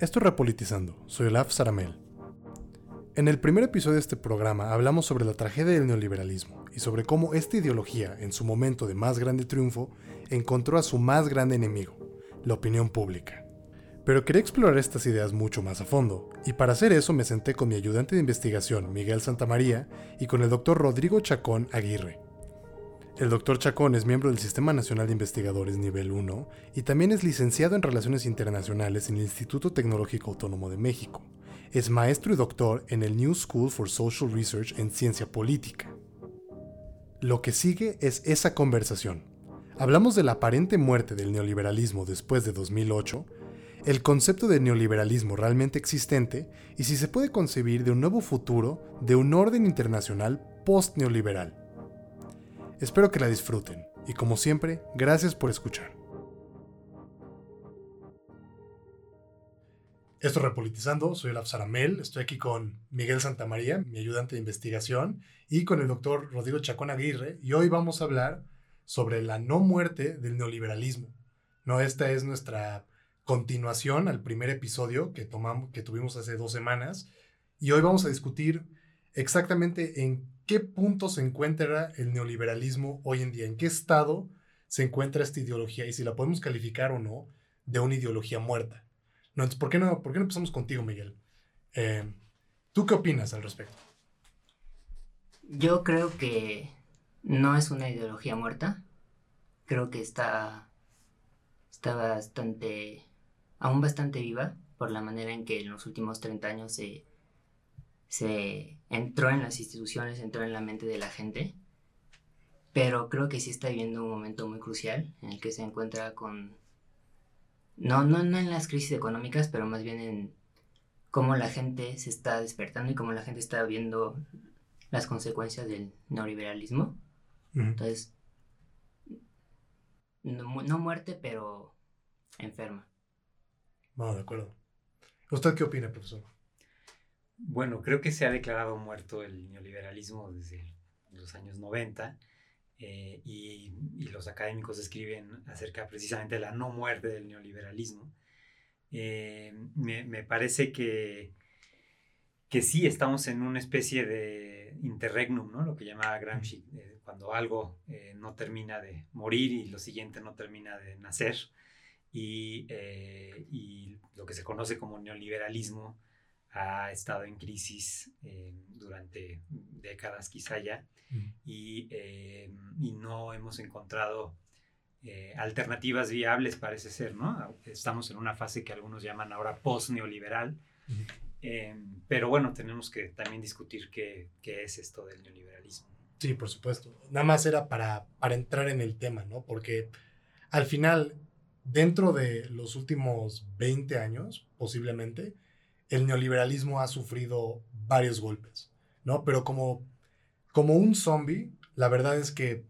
Esto es Repolitizando, soy Olaf Saramel. En el primer episodio de este programa hablamos sobre la tragedia del neoliberalismo y sobre cómo esta ideología, en su momento de más grande triunfo, encontró a su más grande enemigo, la opinión pública. Pero quería explorar estas ideas mucho más a fondo, y para hacer eso me senté con mi ayudante de investigación, Miguel Santamaría, y con el doctor Rodrigo Chacón Aguirre, el doctor Chacón es miembro del Sistema Nacional de Investigadores Nivel 1 y también es licenciado en Relaciones Internacionales en el Instituto Tecnológico Autónomo de México. Es maestro y doctor en el New School for Social Research en Ciencia Política. Lo que sigue es esa conversación. Hablamos de la aparente muerte del neoliberalismo después de 2008, el concepto de neoliberalismo realmente existente y si se puede concebir de un nuevo futuro de un orden internacional post-neoliberal Espero que la disfruten. Y como siempre, gracias por escuchar. Esto es Repolitizando, soy el Saramel, estoy aquí con Miguel Santamaría, mi ayudante de investigación, y con el doctor Rodrigo Chacón Aguirre, y hoy vamos a hablar sobre la no muerte del neoliberalismo. No, esta es nuestra continuación al primer episodio que, tomamos, que tuvimos hace dos semanas, y hoy vamos a discutir exactamente en qué punto se encuentra el neoliberalismo hoy en día, en qué estado se encuentra esta ideología y si la podemos calificar o no de una ideología muerta. No, entonces, ¿por qué no, por qué no empezamos contigo, Miguel? Eh, ¿Tú qué opinas al respecto? Yo creo que no es una ideología muerta. Creo que está, está bastante, aún bastante viva por la manera en que en los últimos 30 años se se entró en las instituciones, entró en la mente de la gente, pero creo que sí está viviendo un momento muy crucial en el que se encuentra con, no, no, no en las crisis económicas, pero más bien en cómo la gente se está despertando y cómo la gente está viendo las consecuencias del neoliberalismo. Entonces, no, no, muerte, pero enferma. Bueno, de acuerdo. ¿Usted qué opina, profesor? Bueno, creo que se ha declarado muerto el neoliberalismo desde los años 90 eh, y, los académicos escriben acerca precisamente de la no muerte del neoliberalismo. Eh, me, parece que, que sí estamos en una especie de interregnum, ¿no? lo que llamaba Gramsci, eh, cuando algo no termina de morir y lo siguiente no termina de nacer. Y, y lo que se conoce como neoliberalismo ha estado en crisis eh, durante décadas quizá ya eh, y, no hemos encontrado eh, alternativas viables parece ser, ¿no? Estamos en una fase que algunos llaman ahora post-neoliberal, pero bueno, tenemos que también discutir qué, qué, es esto del neoliberalismo. Sí, por supuesto. Nada más era para, para entrar en el tema, ¿no? Porque al final, dentro de los últimos 20 años, posiblemente, el neoliberalismo ha sufrido varios golpes, ¿no? Pero como, como un zombie, la verdad es que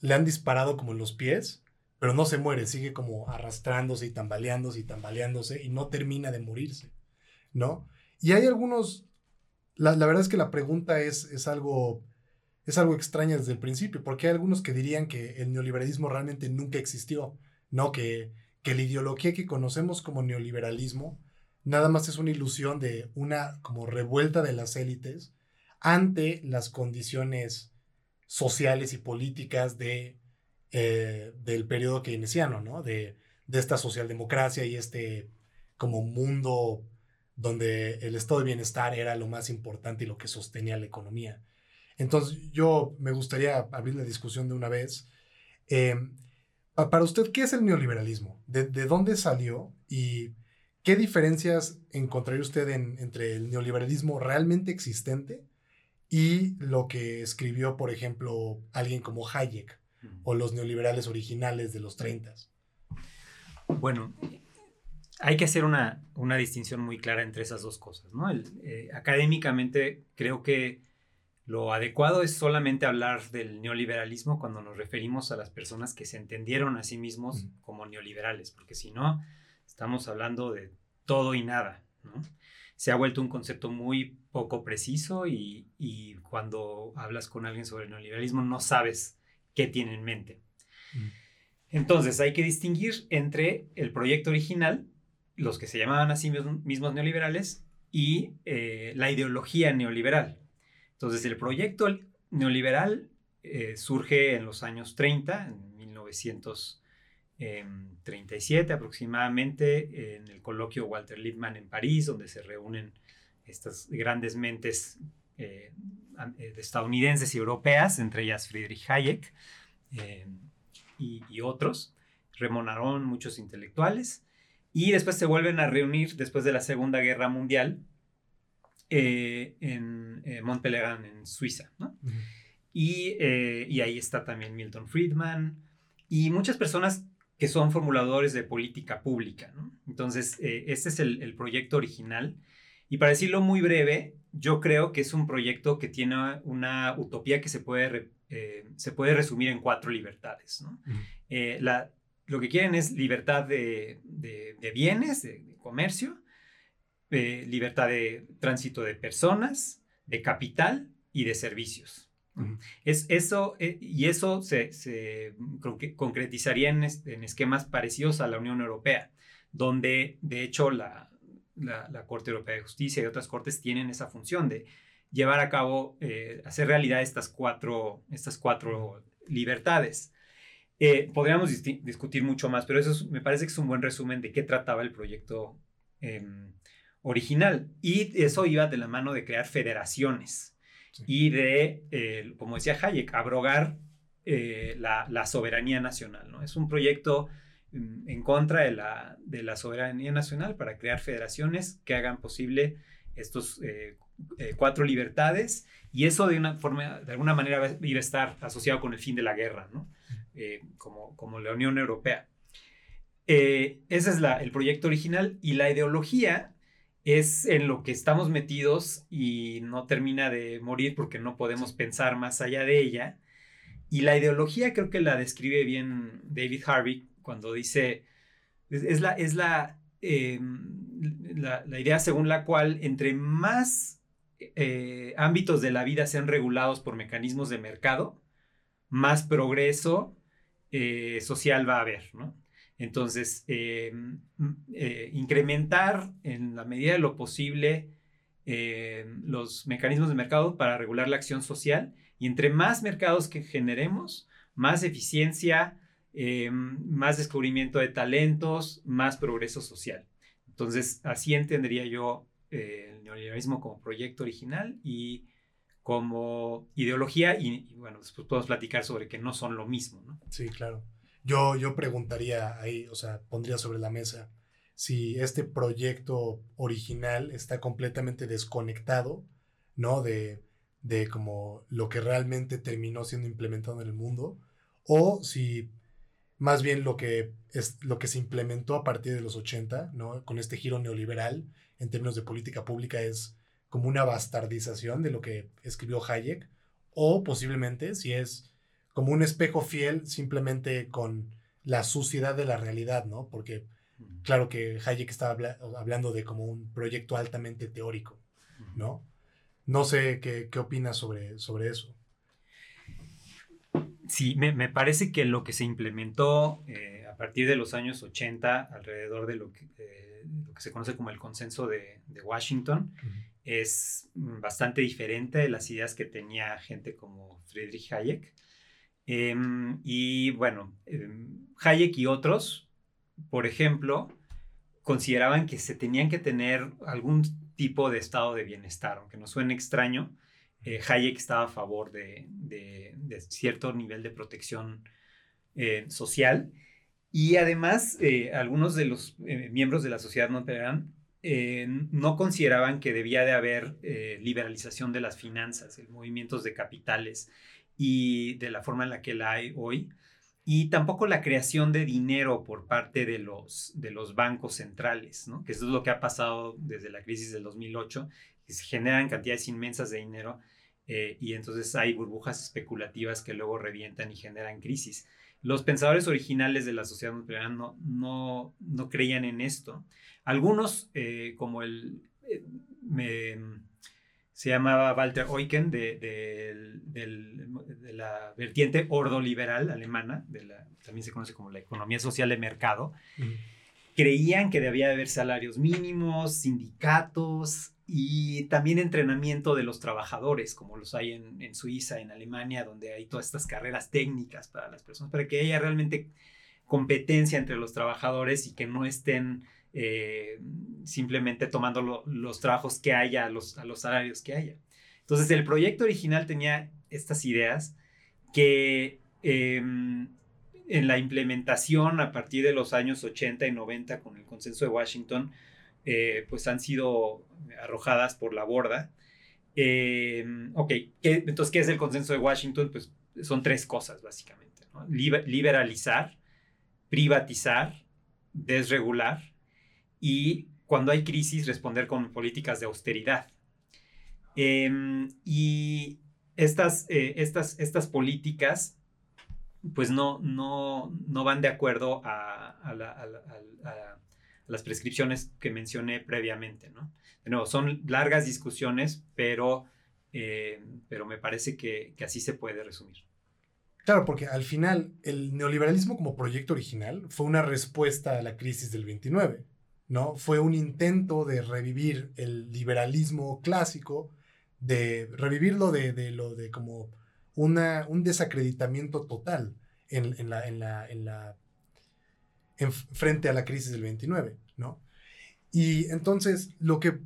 le han disparado como en los pies, pero no se muere, sigue como arrastrándose y tambaleándose y tambaleándose y no termina de morirse, ¿no? Y hay algunos, la, verdad es que la pregunta es, es, algo, es algo extraña desde el principio, porque hay algunos que dirían que el neoliberalismo realmente nunca existió, ¿no? Que, que la ideología que conocemos como neoliberalismo nada más es una ilusión de una como revuelta de las élites ante las condiciones sociales y políticas de, eh, del periodo keynesiano, ¿no? De, de esta socialdemocracia y este como mundo donde el estado de bienestar era lo más importante y lo que sostenía la economía. Entonces, yo me gustaría abrir la discusión de una vez. Em, para usted, ¿qué es el neoliberalismo? ¿De, de dónde salió? Y ¿Qué diferencias encontraría usted entre el neoliberalismo realmente existente y lo que escribió, por ejemplo, alguien como Hayek o los neoliberales originales de los 30? Bueno, hay que hacer una, una, distinción muy clara entre esas dos cosas. ¿no? Eh, académicamente creo que lo adecuado es solamente hablar del neoliberalismo cuando nos referimos a las personas que se entendieron a sí mismos como neoliberales, porque si no Estamos hablando de todo y nada, Se ha vuelto un concepto muy poco preciso y, cuando hablas con alguien sobre el neoliberalismo no sabes qué tiene en mente. Mm. Entonces hay que distinguir entre el proyecto original los que se llamaban a sí mismos neoliberales y eh, la ideología neoliberal. Entonces, el proyecto neoliberal eh, surge en los años 30, en 1937 aproximadamente, en el coloquio Walter Lippmann en París, donde se reúnen estas grandes mentes eh, estadounidenses y europeas, entre ellas Friedrich Hayek y, y, otros, Remonaron muchos intelectuales, y después se vuelven a reunir después de la Segunda Guerra Mundial eh, en eh, Montpellier, en Suiza. ¿no? y, eh, y, ahí está también Milton Friedman y muchas personas que son formuladores de política pública. ¿no? Entonces, este es el, el, proyecto original. Y para decirlo muy breve, yo creo que es un proyecto que tiene una utopía que se puede, se puede resumir en cuatro libertades. ¿no? la, lo que quieren es libertad de, bienes, de, comercio, libertad de tránsito de personas, de capital y de servicios. Es eso, eh, y eso se, concretizaría en, esquemas parecidos a la Unión Europea, donde de hecho la, Corte Europea de Justicia y otras cortes tienen esa función de llevar a cabo, eh, hacer realidad estas cuatro, estas cuatro libertades. Eh, podríamos discutir mucho más, pero eso me parece que es un buen resumen de qué trataba el proyecto em, original. Y eso iba de la mano de crear federaciones y de, eh, como decía Hayek, abrogar eh, la, soberanía nacional. ¿no? Es un proyecto mm, en contra de la, de la soberanía nacional para crear federaciones que hagan posible estos cuatro libertades y eso de una forma, de alguna manera iba a estar asociado con el fin de la guerra, ¿no? Eh, como, como la Unión Europea. Eh, ese es la, el proyecto original y la ideología es en lo que estamos metidos y no termina de morir porque no podemos pensar más allá de ella. Y la ideología creo que la describe bien David Harvey cuando dice, es, la, es la, em, la, la, idea según la cual entre más eh, ámbitos de la vida sean regulados por mecanismos de mercado, más progreso eh, social va a haber, ¿no? Entonces, eh, eh, incrementar en la medida de lo posible los mecanismos de mercado para regular la acción social y entre más mercados que generemos, más eficiencia, más descubrimiento de talentos, más progreso social. Entonces, así entendería yo el neoliberalismo como proyecto original y como ideología y, bueno, después podemos platicar sobre que no son lo mismo, ¿no? Sí, claro. Yo, yo preguntaría ahí, o sea, pondría sobre la mesa si este proyecto original está completamente desconectado, ¿no? De, de como lo que realmente terminó siendo implementado en el mundo, o si más bien lo que, es, lo que se implementó a partir de los 80, ¿no? Con este giro neoliberal en términos de política pública es como una bastardización de lo que escribió Hayek, o posiblemente si es como un espejo fiel simplemente con la suciedad de la realidad, ¿no? Porque claro que Hayek estaba hablando de como un proyecto altamente teórico, ¿no? No sé qué, qué opinas sobre, sobre eso. Sí, me, parece que lo que se implementó eh, a partir de los años 80, alrededor de lo que, eh, lo que se conoce como el consenso de, de Washington, es mm, bastante diferente de las ideas que tenía gente como Friedrich Hayek. Em, y bueno, em, Hayek y otros, por ejemplo, consideraban que se tenían que tener algún tipo de estado de bienestar, aunque no suene extraño. Eh, Hayek estaba a favor de, cierto nivel de protección eh, social y además eh, algunos de los miembros de la sociedad no eran eh, no consideraban que debía de haber liberalización de las finanzas, de movimientos de capitales y de la forma en la que la hay hoy, y tampoco la creación de dinero por parte de los, de los bancos centrales, ¿no? que eso es lo que ha pasado desde la crisis del 2008, que se generan cantidades inmensas de dinero eh, y entonces hay burbujas especulativas que luego revientan y generan crisis. Los pensadores originales de la sociedad nuclear no, no, no creían en esto. Algunos, eh, como el... Eh, se llamaba Walter Eucken, de, de, la vertiente ordoliberal alemana, de la, también se conoce como la economía social de mercado. creían que debía haber salarios mínimos, sindicatos y también entrenamiento de los trabajadores, como los hay en, Suiza, en Alemania, donde hay todas estas carreras técnicas para las personas, para que haya realmente competencia entre los trabajadores y que no estén eh, simplemente tomando los trabajos que haya, los, a los salarios que haya. Entonces el proyecto original tenía estas ideas que em, en la implementación a partir de los años 80 y 90 con el consenso de Washington, eh, pues han sido arrojadas por la borda. Em, ok, entonces, ¿qué es el consenso de Washington? Pues son tres cosas, básicamente. liberalizar, privatizar, desregular y cuando hay crisis responder con políticas de austeridad. Em, y estas, eh, estas, estas políticas pues no, no, no van de acuerdo a, las prescripciones que mencioné previamente, ¿no? De nuevo, son largas discusiones, pero, eh, pero me parece que, así se puede resumir. Claro, porque al final el neoliberalismo como proyecto original fue una respuesta a la crisis del 29, ¿no? Fue un intento de revivir el liberalismo clásico, de revivirlo de, de lo de como una, un desacreditamiento total en, la, en la, en la frente a la crisis del 29, ¿no? Y entonces lo que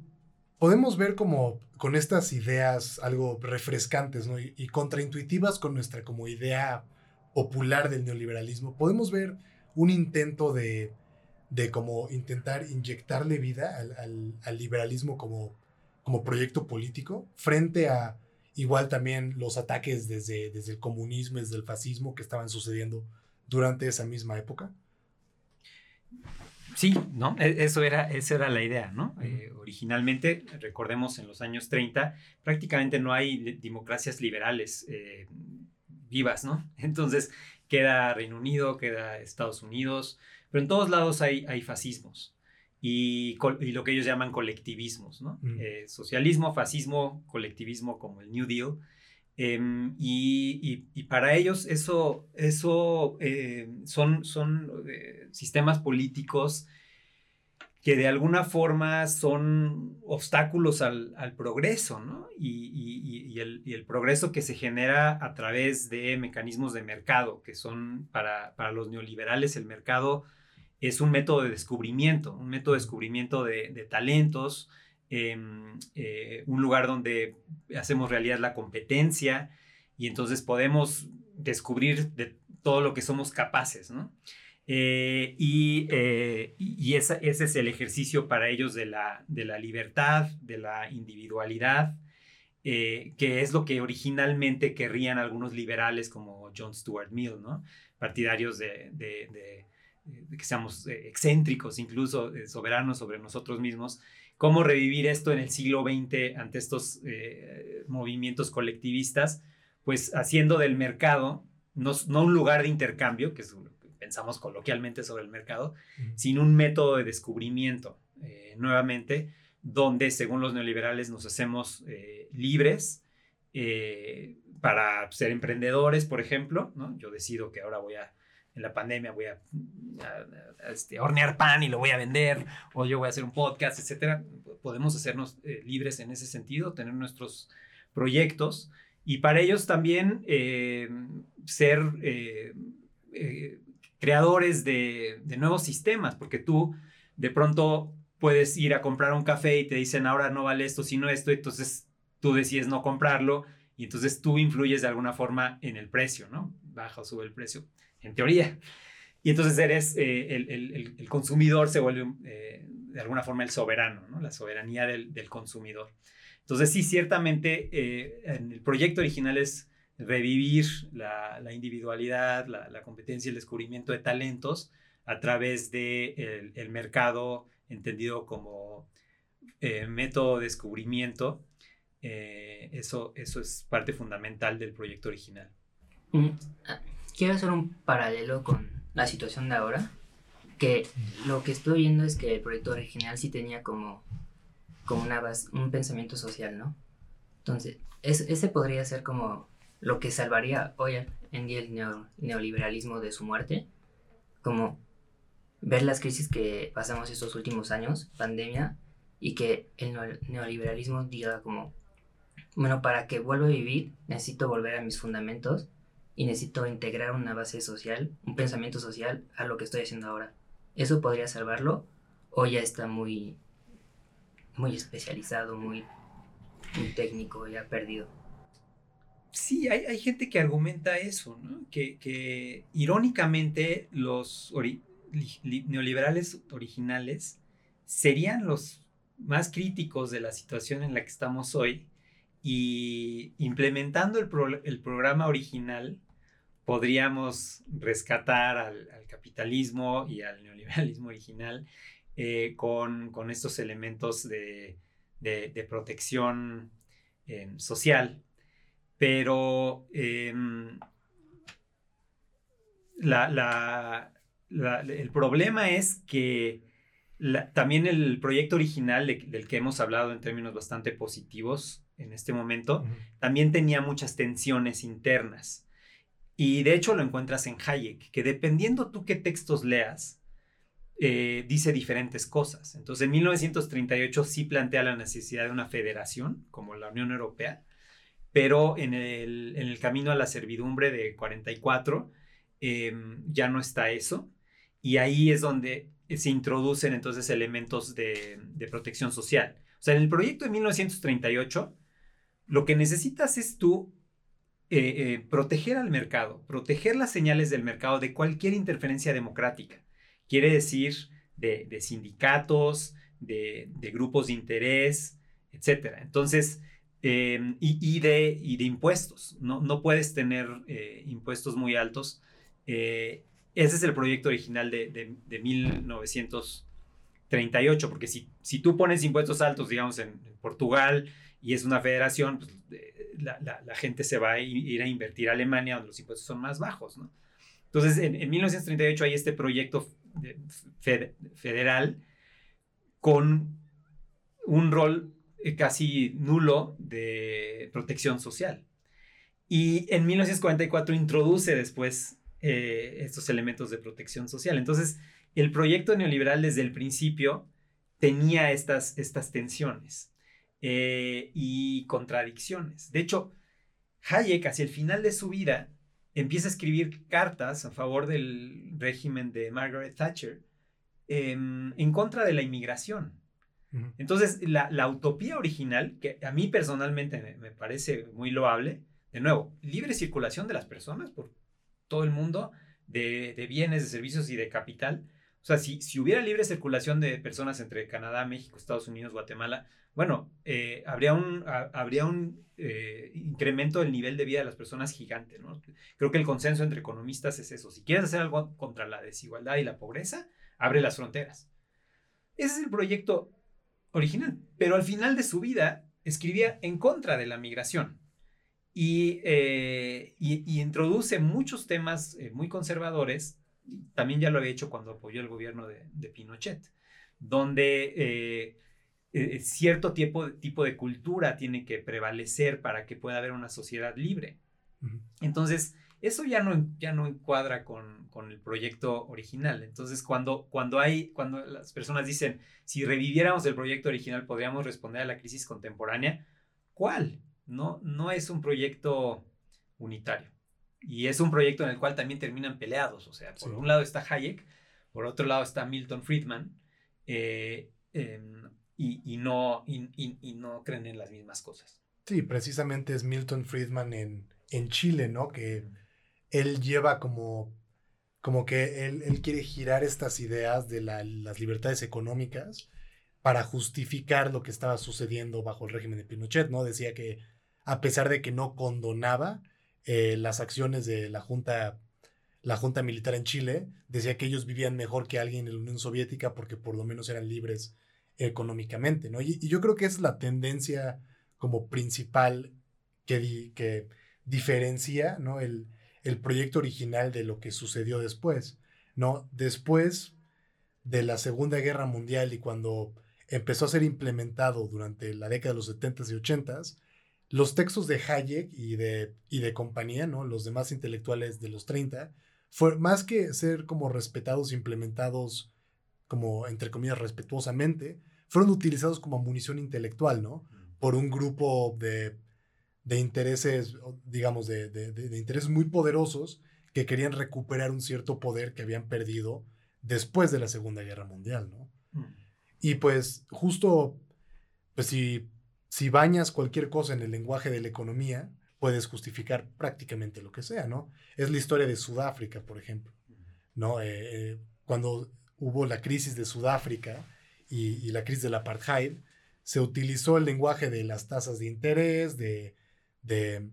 podemos ver como con estas ideas algo refrescantes ¿no? y, contraintuitivas con nuestra como idea popular del neoliberalismo, podemos ver un intento de, de como intentar inyectarle vida al, al, liberalismo como, como proyecto político frente a Igual también los ataques desde, desde el comunismo, desde el fascismo que estaban sucediendo durante esa misma época. Sí, ¿no? E, eso era, esa era la idea, ¿no? Eh, originalmente, recordemos, en los años 30, prácticamente no hay democracias liberales eh, vivas, ¿no? Entonces, queda Reino Unido, queda Estados Unidos, pero en todos lados hay, hay fascismos y, lo que ellos llaman colectivismos, ¿no? Eh, socialismo, fascismo, colectivismo como el New Deal. Em, y, y, para ellos eso, eso eh, son, son eh, sistemas políticos que de alguna forma son obstáculos al, al progreso, ¿no? Y, el, y, el, progreso que se genera a través de mecanismos de mercado, que son para, para los neoliberales el mercado es un método de descubrimiento, un método de descubrimiento de, talentos, em, eh, un lugar donde hacemos realidad la competencia y entonces podemos descubrir de todo lo que somos capaces, ¿no? Eh, eh, y, ese es el ejercicio para ellos de la, de la libertad, de la individualidad, que es lo que originalmente querrían algunos liberales como John Stuart Mill, ¿no? partidarios de de que seamos eh, excéntricos, incluso eh, soberanos sobre nosotros mismos, cómo revivir esto en el siglo XX ante estos eh, movimientos colectivistas, pues haciendo del mercado no, un lugar de intercambio, que es lo que pensamos coloquialmente sobre el mercado, sino un método de descubrimiento, nuevamente, donde según los neoliberales nos hacemos libres para ser emprendedores, por ejemplo, ¿no? Yo decido que ahora voy a en la pandemia voy a, este, hornear pan y lo voy a vender, o yo voy a hacer un podcast, etcétera. Podemos hacernos eh, libres en ese sentido, tener nuestros proyectos y para ellos también eh, ser eh, creadores de, de, nuevos sistemas, porque tú de pronto puedes ir a comprar un café y te dicen ahora no vale esto, sino esto, entonces tú decides no comprarlo y entonces tú influyes de alguna forma en el precio, ¿no? Baja o sube el precio en teoría. Y entonces eres, eh, el, consumidor se vuelve eh, de alguna forma el soberano, ¿no? la soberanía del, consumidor. Entonces sí, ciertamente eh, en el proyecto original es revivir la, individualidad, la, competencia y el descubrimiento de talentos a través del de el mercado entendido como método de descubrimiento. eso, eso es parte fundamental del proyecto original. Mm, quiero hacer un paralelo con la situación de ahora, que lo que estoy viendo es que el proyecto original sí tenía como, como una base, un pensamiento social, ¿no? Entonces, ese podría ser como lo que salvaría hoy en día el neoliberalismo de su muerte, como ver las crisis que pasamos estos últimos años, pandemia, y que el neoliberalismo diga como, bueno, para que vuelva a vivir necesito volver a mis fundamentos y necesito integrar una base social, un pensamiento social a lo que estoy haciendo ahora. ¿Eso podría salvarlo? ¿O ya está muy, muy especializado, muy, muy técnico, ya perdido? Sí, hay, gente que argumenta eso, ¿no? que, irónicamente los neoliberales originales serían los más críticos de la situación en la que estamos hoy y implementando el, programa original podríamos rescatar al, capitalismo y al neoliberalismo original eh, con, estos elementos de, protección eh, social. Pero em, el problema es que también el proyecto original del que hemos hablado en términos bastante positivos en este momento, también tenía muchas tensiones internas. Y de hecho lo encuentras en Hayek, que dependiendo tú qué textos leas, eh, dice diferentes cosas. Entonces, en 1938 sí plantea la necesidad de una federación, como la Unión Europea, pero en el, camino a la servidumbre de 44 em, ya no está eso. Y ahí es donde se introducen entonces elementos de, protección social. O sea, en el proyecto de 1938, lo que necesitas es tú eh, eh, proteger al mercado, proteger las señales del mercado de cualquier interferencia democrática. Quiere decir de, sindicatos, de, grupos de interés, etc. Entonces, em, y, de, impuestos. No, no puedes tener eh, impuestos muy altos ese es el proyecto original de, 1938, porque si, si, tú pones impuestos altos, digamos, en, Portugal y es una federación, pues, la, gente se va a ir a invertir a Alemania, donde los impuestos son más bajos, ¿no? Entonces, en, 1938 hay este proyecto federal con un rol eh, casi nulo de protección social. Y en 1944 introduce después eh, estos elementos de protección social. Entonces, el proyecto neoliberal desde el principio tenía estas, estas tensiones eh, y contradicciones. De hecho, Hayek hacia el final de su vida empieza a escribir cartas a favor del régimen de Margaret Thatcher em, en contra de la inmigración. Entonces, la, utopía original, que a mí personalmente me, me, parece muy loable, de nuevo, libre circulación de las personas por todo el mundo de, bienes, de servicios y de capital. O sea, si, si, hubiera libre circulación de personas entre Canadá, México, Estados Unidos, Guatemala, bueno, eh, habría un, habría un eh, incremento del nivel de vida de las personas gigante, ¿no? Creo que el consenso entre economistas es eso. Si quieres hacer algo contra la desigualdad y la pobreza, abre las fronteras. Ese es el proyecto original. Pero al final de su vida escribía en contra de la migración. Eh, y, introduce muchos temas eh, muy conservadores, también ya lo había hecho cuando apoyó el gobierno de, Pinochet, donde eh, cierto tipo, tipo de cultura tiene que prevalecer para que pueda haber una sociedad libre. Entonces, eso ya no, ya no encuadra con, con, el proyecto original. Entonces, cuando, cuando, hay, cuando las personas dicen, si reviviéramos el proyecto original, podríamos responder a la crisis contemporánea, ¿cuál? no, no es un proyecto unitario. Y es un proyecto en el cual también terminan peleados. O sea, por un lado está Hayek, por otro lado está Milton Friedman, eh, em, y, no, y, no creen en las mismas cosas. Sí, precisamente es Milton Friedman en, en Chile, ¿no? Que él lleva como, como que él, él quiere girar estas ideas de las libertades económicas para justificar lo que estaba sucediendo bajo el régimen de Pinochet, ¿no? Decía que a pesar de que no condonaba eh, las acciones de la Junta, la Junta Militar en Chile, decía que ellos vivían mejor que alguien en la Unión Soviética porque por lo menos eran libres económicamente, ¿no? Y, yo creo que es la tendencia como principal que, que diferencia, ¿no? El, el proyecto original de lo que sucedió después, ¿no? Después de la Segunda Guerra Mundial y cuando empezó a ser implementado durante la década de los 70s y 80s, los textos de Hayek y de, y de compañía, ¿no? los demás intelectuales de los 30, fue, más que ser como respetados, implementados como, entre comillas, respetuosamente, fueron utilizados como munición intelectual, ¿no? Por un grupo de, de intereses, digamos, de, de, de, intereses muy poderosos que querían recuperar un cierto poder que habían perdido después de la Segunda Guerra Mundial, ¿no? Y pues justo, pues si, si bañas cualquier cosa en el lenguaje de la economía, puedes justificar prácticamente lo que sea, ¿no? Es la historia de Sudáfrica, por ejemplo, ¿no? Eh, eh, cuando hubo la crisis de Sudáfrica y, la crisis del apartheid, se utilizó el lenguaje de las tasas de interés, de, de,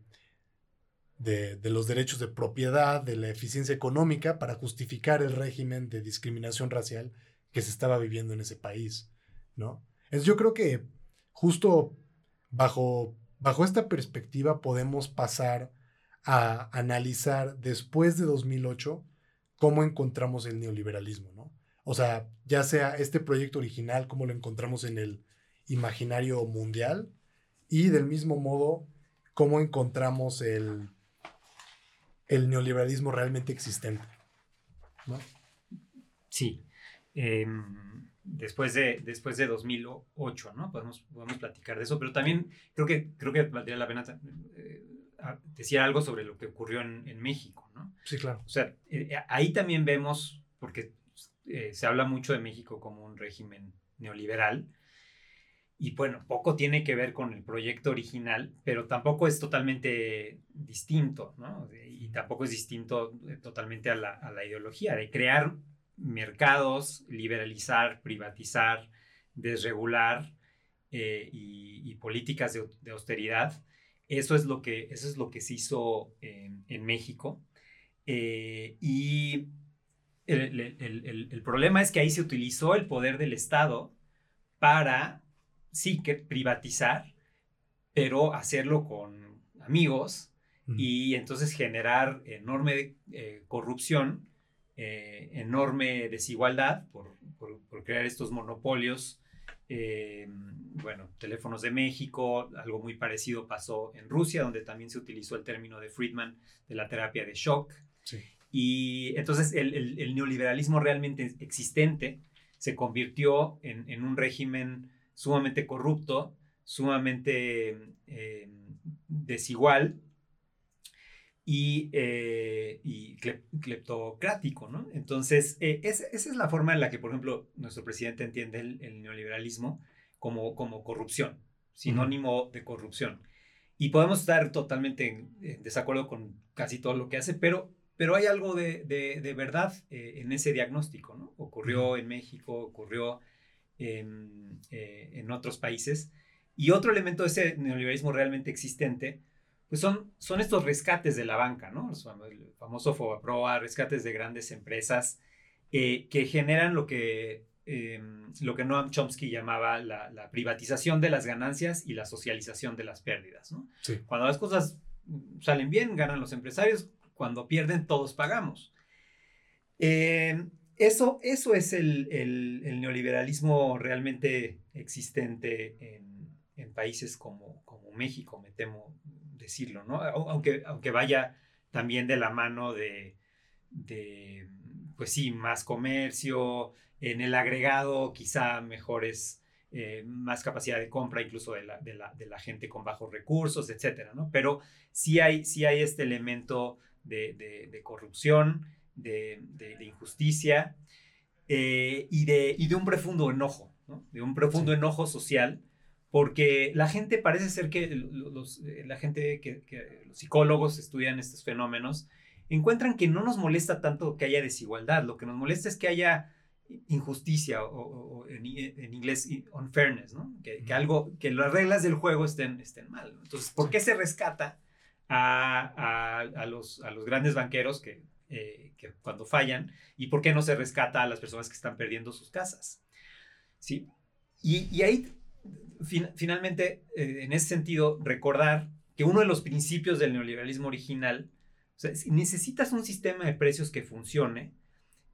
de, los derechos de propiedad, de la eficiencia económica para justificar el régimen de discriminación racial que se estaba viviendo en ese país, ¿no? Entonces yo creo que justo bajo, bajo esta perspectiva podemos pasar a analizar después de 2008 cómo encontramos el neoliberalismo, ¿no? O sea, ya sea este proyecto original, cómo lo encontramos en el imaginario mundial, y del mismo modo, cómo encontramos el, el neoliberalismo realmente existente. ¿no? Sí. Em, después, de, después de 2008, ¿no? Podemos, podemos platicar de eso, pero también creo que, creo que valdría la pena eh, decir algo sobre lo que ocurrió en, en, México, ¿no? Sí, claro. O sea, eh, ahí también vemos, porque eh, se habla mucho de México como un régimen neoliberal, y bueno, poco tiene que ver con el proyecto original, pero tampoco es totalmente distinto, ¿no? Y tampoco es distinto totalmente a la, a la ideología de crear mercados, liberalizar, privatizar, desregular eh, y, políticas de, austeridad. Eso es lo que, eso es lo que se hizo en, México. Eh, y el, problema es que ahí se utilizó el poder del Estado para, sí, que privatizar, pero hacerlo con amigos y entonces generar enorme eh, corrupción eh, enorme desigualdad por, crear estos monopolios. Eh, bueno, teléfonos de México, algo muy parecido pasó en Rusia, donde también se utilizó el término de Friedman de la terapia de shock. Y entonces el, neoliberalismo realmente existente se convirtió en, un régimen sumamente corrupto, sumamente eh, desigual, y, eh, y cleptocrático, ¿no? Entonces, eh, esa es la forma en la que, por ejemplo, nuestro presidente entiende el, neoliberalismo como, como corrupción, sinónimo de corrupción. Y podemos estar totalmente en, desacuerdo con casi todo lo que hace, pero, pero hay algo de, de, verdad eh, en ese diagnóstico, ¿no? Ocurrió en México, ocurrió en, en otros países. Y otro elemento de ese neoliberalismo realmente existente pues son, son estos rescates de la banca, ¿no? El famoso FOBAPROA, rescates de grandes empresas eh, que generan lo que, em, lo que Noam Chomsky llamaba la, privatización de las ganancias y la socialización de las pérdidas, ¿no? Cuando las cosas salen bien, ganan los empresarios, cuando pierden, todos pagamos. Em, eso, eso es el, el, neoliberalismo realmente existente en, en países como, como México, me temo, decirlo, ¿no? Aunque, aunque vaya también de la mano de, pues sí, más comercio, en el agregado quizá mejores, eh, más capacidad de compra incluso de la, de la, gente con bajos recursos, etcétera, ¿no? Pero sí hay, sí hay este elemento de, corrupción, de, injusticia eh, y, de, y de un profundo enojo, ¿no? De un profundo enojo social porque la gente parece ser que los, eh, la gente que, los psicólogos estudian estos fenómenos encuentran que no nos molesta tanto que haya desigualdad, lo que nos molesta es que haya injusticia o, en, inglés unfairness, ¿no? Que, algo, que las reglas del juego estén, estén mal. Entonces, ¿por qué se rescata a, a, los, a los grandes banqueros que, eh, que cuando fallan y por qué no se rescata a las personas que están perdiendo sus casas? ¿Sí? Y, y ahí finalmente, eh, en ese sentido, recordar que uno de los principios del neoliberalismo original, necesitas un sistema de precios que funcione,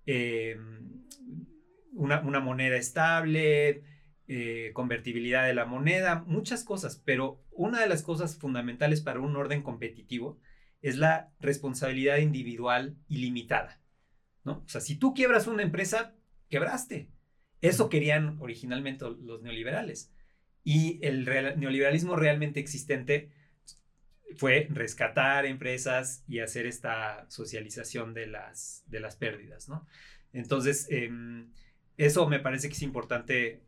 em, una, moneda estable, eh, convertibilidad de la moneda, muchas cosas, pero una de las cosas fundamentales para un orden competitivo es la responsabilidad individual ilimitada. ¿no? O sea, si tú quiebras una empresa, quebraste. Eso querían originalmente los neoliberales. Y el neoliberalismo realmente existente fue rescatar empresas y hacer esta socialización de las, de las pérdidas, ¿no? Entonces, em, eso me parece que es importante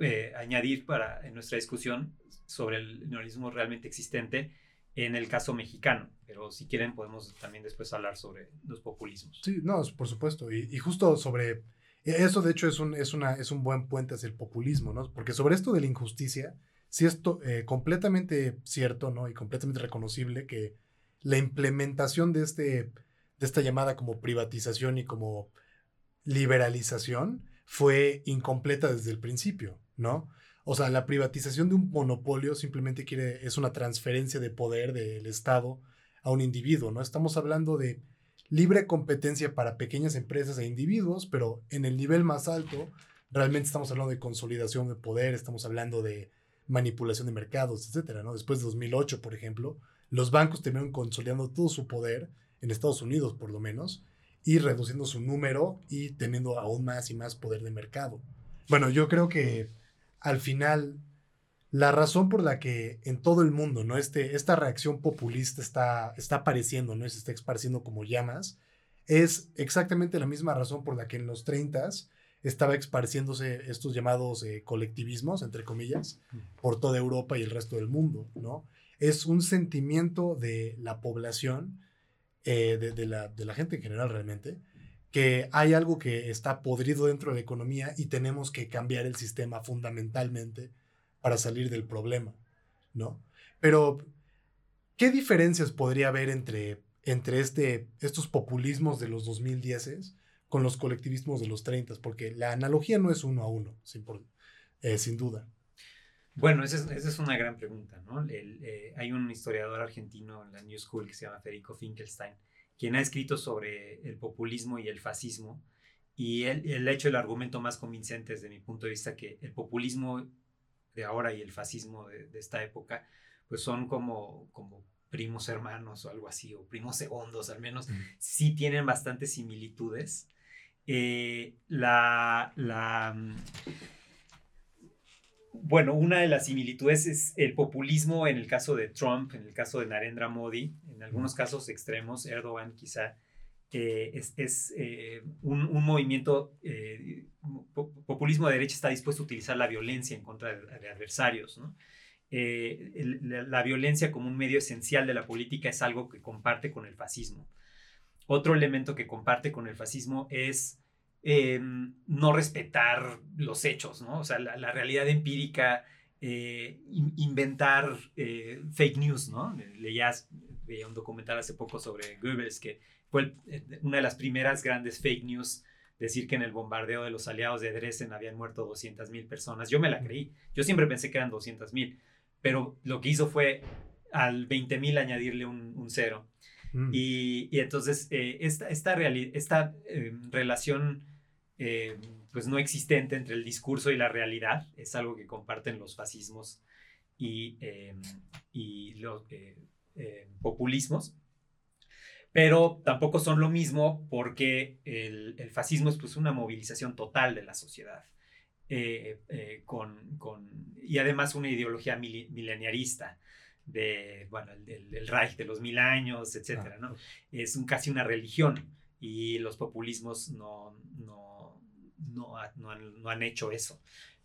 eh, añadir para en nuestra discusión sobre el neoliberalismo realmente existente en el caso mexicano, pero si quieren podemos también después hablar sobre los populismos. Sí, no, por supuesto, y, justo sobre eso de hecho es un, es, una, es un buen puente hacia el populismo, ¿no? Porque sobre esto de la injusticia, sí es eh, completamente cierto, ¿no? Y completamente reconocible que la implementación de, este, de esta llamada como privatización y como liberalización fue incompleta desde el principio, ¿no? O sea, la privatización de un monopolio simplemente quiere, es una transferencia de poder del Estado a un individuo, ¿no? Estamos hablando de libre competencia para pequeñas empresas e individuos, pero en el nivel más alto realmente estamos hablando de consolidación de poder, estamos hablando de manipulación de mercados, etcétera, ¿no? Después de 2008, por ejemplo, los bancos terminaron consolidando todo su poder en Estados Unidos, por lo menos, y reduciendo su número y teniendo aún más y más poder de mercado. Bueno, yo creo que al final, la razón por la que en todo el mundo, ¿no? Este, esta reacción populista está, está apareciendo, ¿no? Se está esparciendo como llamas, es exactamente la misma razón por la que en los 30 estaba esparciéndose estos llamados eh, colectivismos, entre comillas, por toda Europa y el resto del mundo, ¿no? Es un sentimiento de la población, eh, de, la, de la gente en general realmente, que hay algo que está podrido dentro de la economía y tenemos que cambiar el sistema fundamentalmente para salir del problema, ¿no? Pero, ¿qué diferencias podría haber entre, entre este, estos populismos de los 2010 con los colectivismos de los 30? Porque la analogía no es uno a uno, sin, eh, sin duda. Bueno, esa es, una gran pregunta, ¿no? Eh, hay un historiador argentino en la New School que se llama Federico Finkelstein, quien ha escrito sobre el populismo y el fascismo. Y él, ha hecho el argumento más convincente desde mi punto de vista que el populismo de ahora y el fascismo de, esta época, pues son como, como primos hermanos o algo así, o primos segundos al menos, sí tienen bastantes similitudes. Eh, la, la, bueno, una de las similitudes es el populismo en el caso de Trump, en el caso de Narendra Modi, en algunos casos extremos, Erdogan quizá, eh, es, eh, un, movimiento, eh, populismo de derecha está dispuesto a utilizar la violencia en contra de, adversarios. la, violencia como un medio esencial de la política es algo que comparte con el fascismo. Otro elemento que comparte con el fascismo es Em, no respetar los hechos, ¿no? O sea, la, realidad empírica, eh, inventar eh, fake news, ¿no? Leías, un documental hace poco sobre Goebbels, que fue eh, una de las primeras grandes fake news, decir que en el bombardeo de los aliados de Dresden habían muerto 200.000 personas. Yo me la creí, yo siempre pensé que eran 200.000, pero lo que hizo fue al 20.000 añadirle un, cero. Mm. Y, entonces esta, esta, esta em, relación eh, pues no existente entre el discurso y la realidad. Es algo que comparten los fascismos y, em, y los eh, eh, populismos. Pero tampoco son lo mismo porque el, el fascismo es pues una movilización total de la sociedad. con, con, y además una ideología mileniarista de, bueno, el, Reich de los mil años, etcétera, ¿no? Es un, casi una religión y los populismos no, no no, no, han, hecho eso.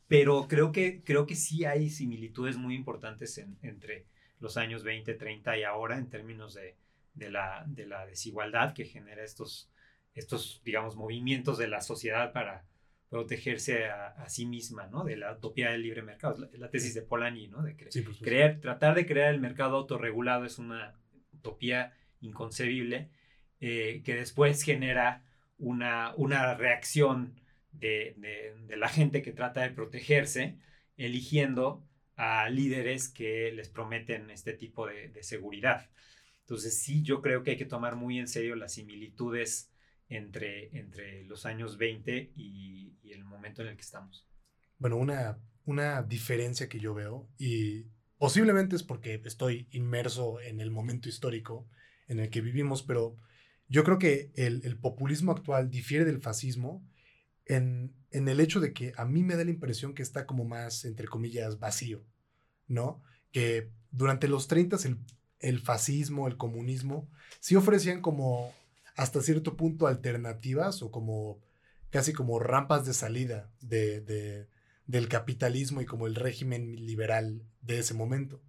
Pero creo que, creo que sí hay similitudes muy importantes entre los años 20, 30 y ahora en términos de, de, la, de la desigualdad que genera estos, estos, digamos, movimientos de la sociedad para protegerse a, sí misma, ¿no? De la utopía del libre mercado. La, la tesis de Polanyi, ¿no? De creer, tratar de crear el mercado autorregulado es una utopía inconcebible eh, que después genera una, una reacción de, la gente que trata de protegerse, eligiendo a líderes que les prometen este tipo de, seguridad. Entonces sí, yo creo que hay que tomar muy en serio las similitudes entre, entre los años 20 y, el momento en el que estamos. Bueno, una, una diferencia que yo veo, y posiblemente es porque estoy inmerso en el momento histórico en el que vivimos, pero yo creo que el, populismo actual difiere del fascismo en, en, el hecho de que a mí me da la impresión que está como más, entre comillas, vacío, ¿no? Que durante los 30 el, el fascismo, el comunismo, sí ofrecían como hasta cierto punto alternativas o como casi como rampas de salida de, del capitalismo y como el régimen liberal de ese momento.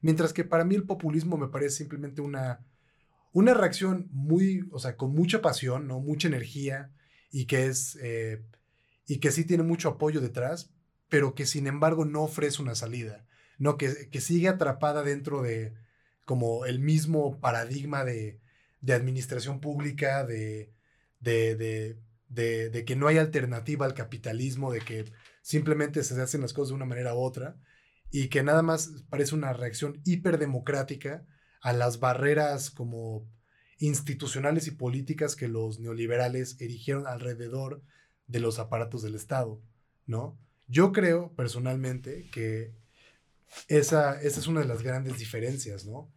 Mientras que para mí el populismo me parece simplemente una, una reacción muy, o sea, con mucha pasión, ¿no? Mucha energía y que es, eh, y que sí tiene mucho apoyo detrás, pero que sin embargo no ofrece una salida, ¿no? Que, que sigue atrapada dentro de como el mismo paradigma de, de administración pública, de, de, de, que no hay alternativa al capitalismo, de que simplemente se hacen las cosas de una manera u otra y que nada más parece una reacción hiperdemocrática a las barreras como institucionales y políticas que los neoliberales erigieron alrededor de los aparatos del Estado, ¿no? Yo creo personalmente que esa, esa es una de las grandes diferencias, ¿no?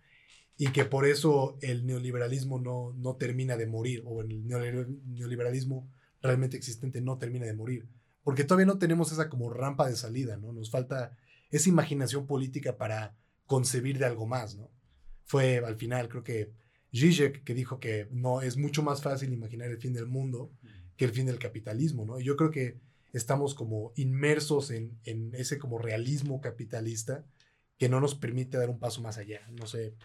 Y que por eso el neoliberalismo no, no termina de morir, o el neoliberalismo realmente existente no termina de morir, porque todavía no tenemos esa como rampa de salida, ¿no? Nos falta esa imaginación política para concebir de algo más, ¿no? Fue al final, creo que Zizek que dijo que no, es mucho más fácil imaginar el fin del mundo que el fin del capitalismo, ¿no? Y yo creo que estamos como inmersos en, en ese como realismo capitalista que no nos permite dar un paso más allá, no sé.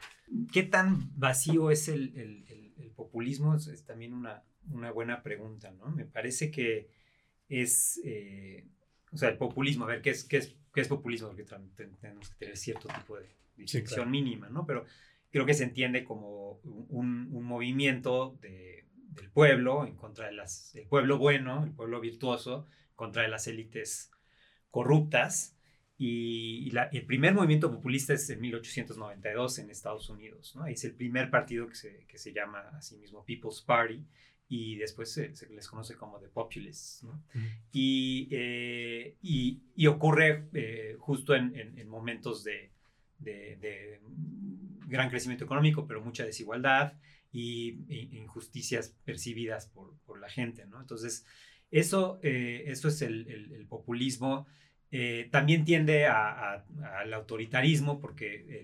¿Qué tan vacío es el, el, el, populismo? es también una, una buena pregunta, ¿no? Me parece que es, eh, o sea, el populismo, a ver, ¿qué es, qué es, qué es populismo? Porque tenemos que tener cierto tipo de distinción mínima, ¿no? Pero creo que se entiende como un, un movimiento de, del pueblo en contra de las, el pueblo bueno, el pueblo virtuoso, contra de las élites corruptas. Y, la, el primer movimiento populista es en 1892 en Estados Unidos, ¿no? Es el primer partido que se, que se llama a sí mismo People's Party, y después se, les conoce como The Populists. ¿no? y, eh, y, y, ocurre eh, justo en, en, momentos de, de, gran crecimiento económico, pero mucha desigualdad y, injusticias percibidas por, por, la gente. ¿no? Entonces, eso, eh, eso es el, el, populismo. También tiende al autoritarismo porque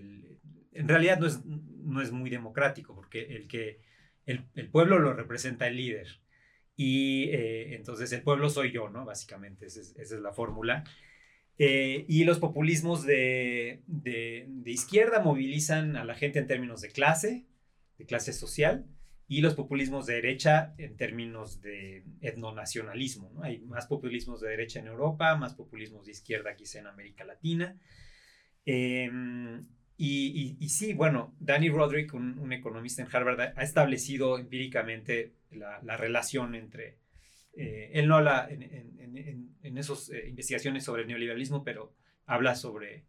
en realidad no es, no es muy democrático, porque el que el, pueblo lo representa el líder. Y eh, entonces el pueblo soy yo, ¿no? Básicamente, esa es, la fórmula. Eh, y los populismos de, de, izquierda movilizan a la gente en términos de clase, de clase social, y los populismos de derecha en términos de etnonacionalismo. ¿no? Hay más populismos de derecha en Europa, más populismos de izquierda quizá en América Latina. Eh, y, sí, bueno, Danny Roderick, un, economista en Harvard, ha establecido empíricamente la, relación entre, eh, él no habla en, esas eh, investigaciones sobre el neoliberalismo, pero habla sobre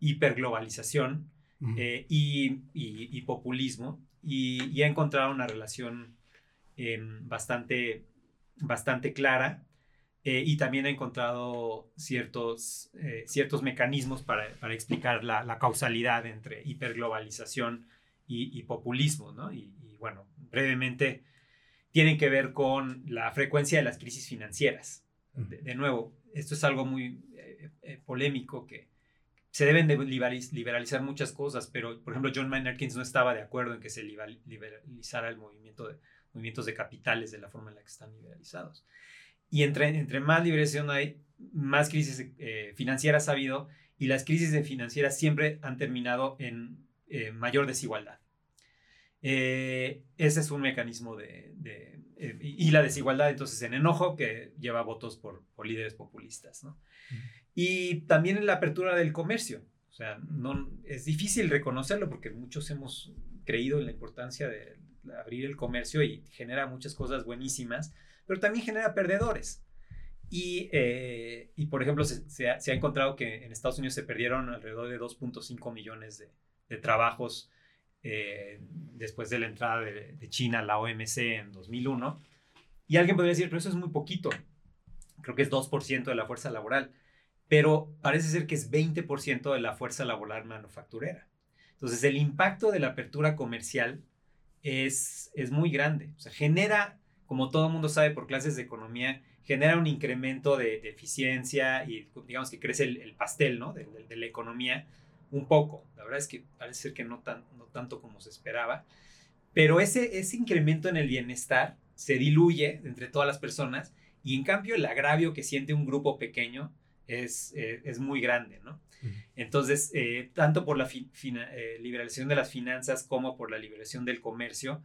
hiperglobalización eh, y, populismo, y, ha encontrado una relación em, bastante, bastante clara eh, y también ha encontrado ciertos, eh, ciertos mecanismos para, para explicar la, la, causalidad entre hiperglobalización y, y populismo, ¿no? Y, bueno, brevemente tienen que ver con la frecuencia de las crisis financieras. De, nuevo, esto es algo muy eh, polémico que se deben de liberalizar muchas cosas, pero por ejemplo John Maynard Keynes no estaba de acuerdo en que se liberalizara el movimiento de movimientos de capitales de la forma en la que están liberalizados. Y entre, entre más liberación hay, más crisis eh, financieras ha habido y las crisis financieras siempre han terminado en eh, mayor desigualdad. Eh, ese es un mecanismo de... y la desigualdad entonces en enojo que lleva votos por, líderes populistas. Y también en la apertura del comercio. O sea, no, es difícil reconocerlo porque muchos hemos creído en la importancia de abrir el comercio y genera muchas cosas buenísimas pero también genera perdedores. Y, eh, y por ejemplo, se, ha, encontrado que en Estados Unidos se perdieron alrededor de 2.5 millones de, de trabajos eh, después de la entrada de, China a la OMC en 2001. Y alguien podría decir, pero eso es muy poquito. Creo que es 2% de la fuerza laboral. Pero parece ser que es 20% de la fuerza laboral manufacturera. Entonces, el impacto de la apertura comercial es, es muy grande. O sea, genera, como todo mundo sabe por clases de economía, genera un incremento de, eficiencia y digamos que crece el, pastel ¿no? de, la economía un poco. La verdad es que parece ser que no, tan, no tanto como se esperaba. Pero ese, ese incremento en el bienestar se diluye entre todas las personas y en cambio el agravio que siente un grupo pequeño es, eh, es muy grande, ¿no? Entonces, eh, tanto por la eh, liberación de las finanzas como por la liberación del comercio,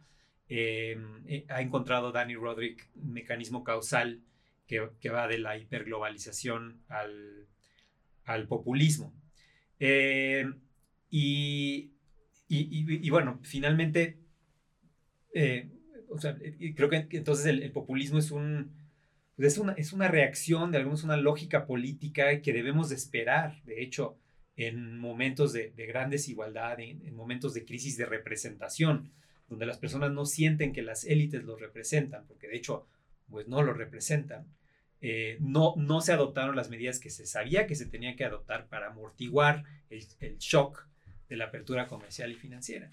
ha encontrado Danny Roderick un mecanismo causal que, que, va de la hiperglobalización al, al populismo. Y, y, y, bueno, finalmente o sea, creo que entonces el, populismo es un, pues es una, es una reacción, de algunos una lógica política que debemos de esperar, de hecho, en momentos de, gran desigualdad, en, momentos de crisis de representación, donde las personas no sienten que las élites los representan, porque de hecho, pues no lo representan. Eh, no, no se adoptaron las medidas que se sabía que se tenían que adoptar para amortiguar el shock de la apertura comercial y financiera.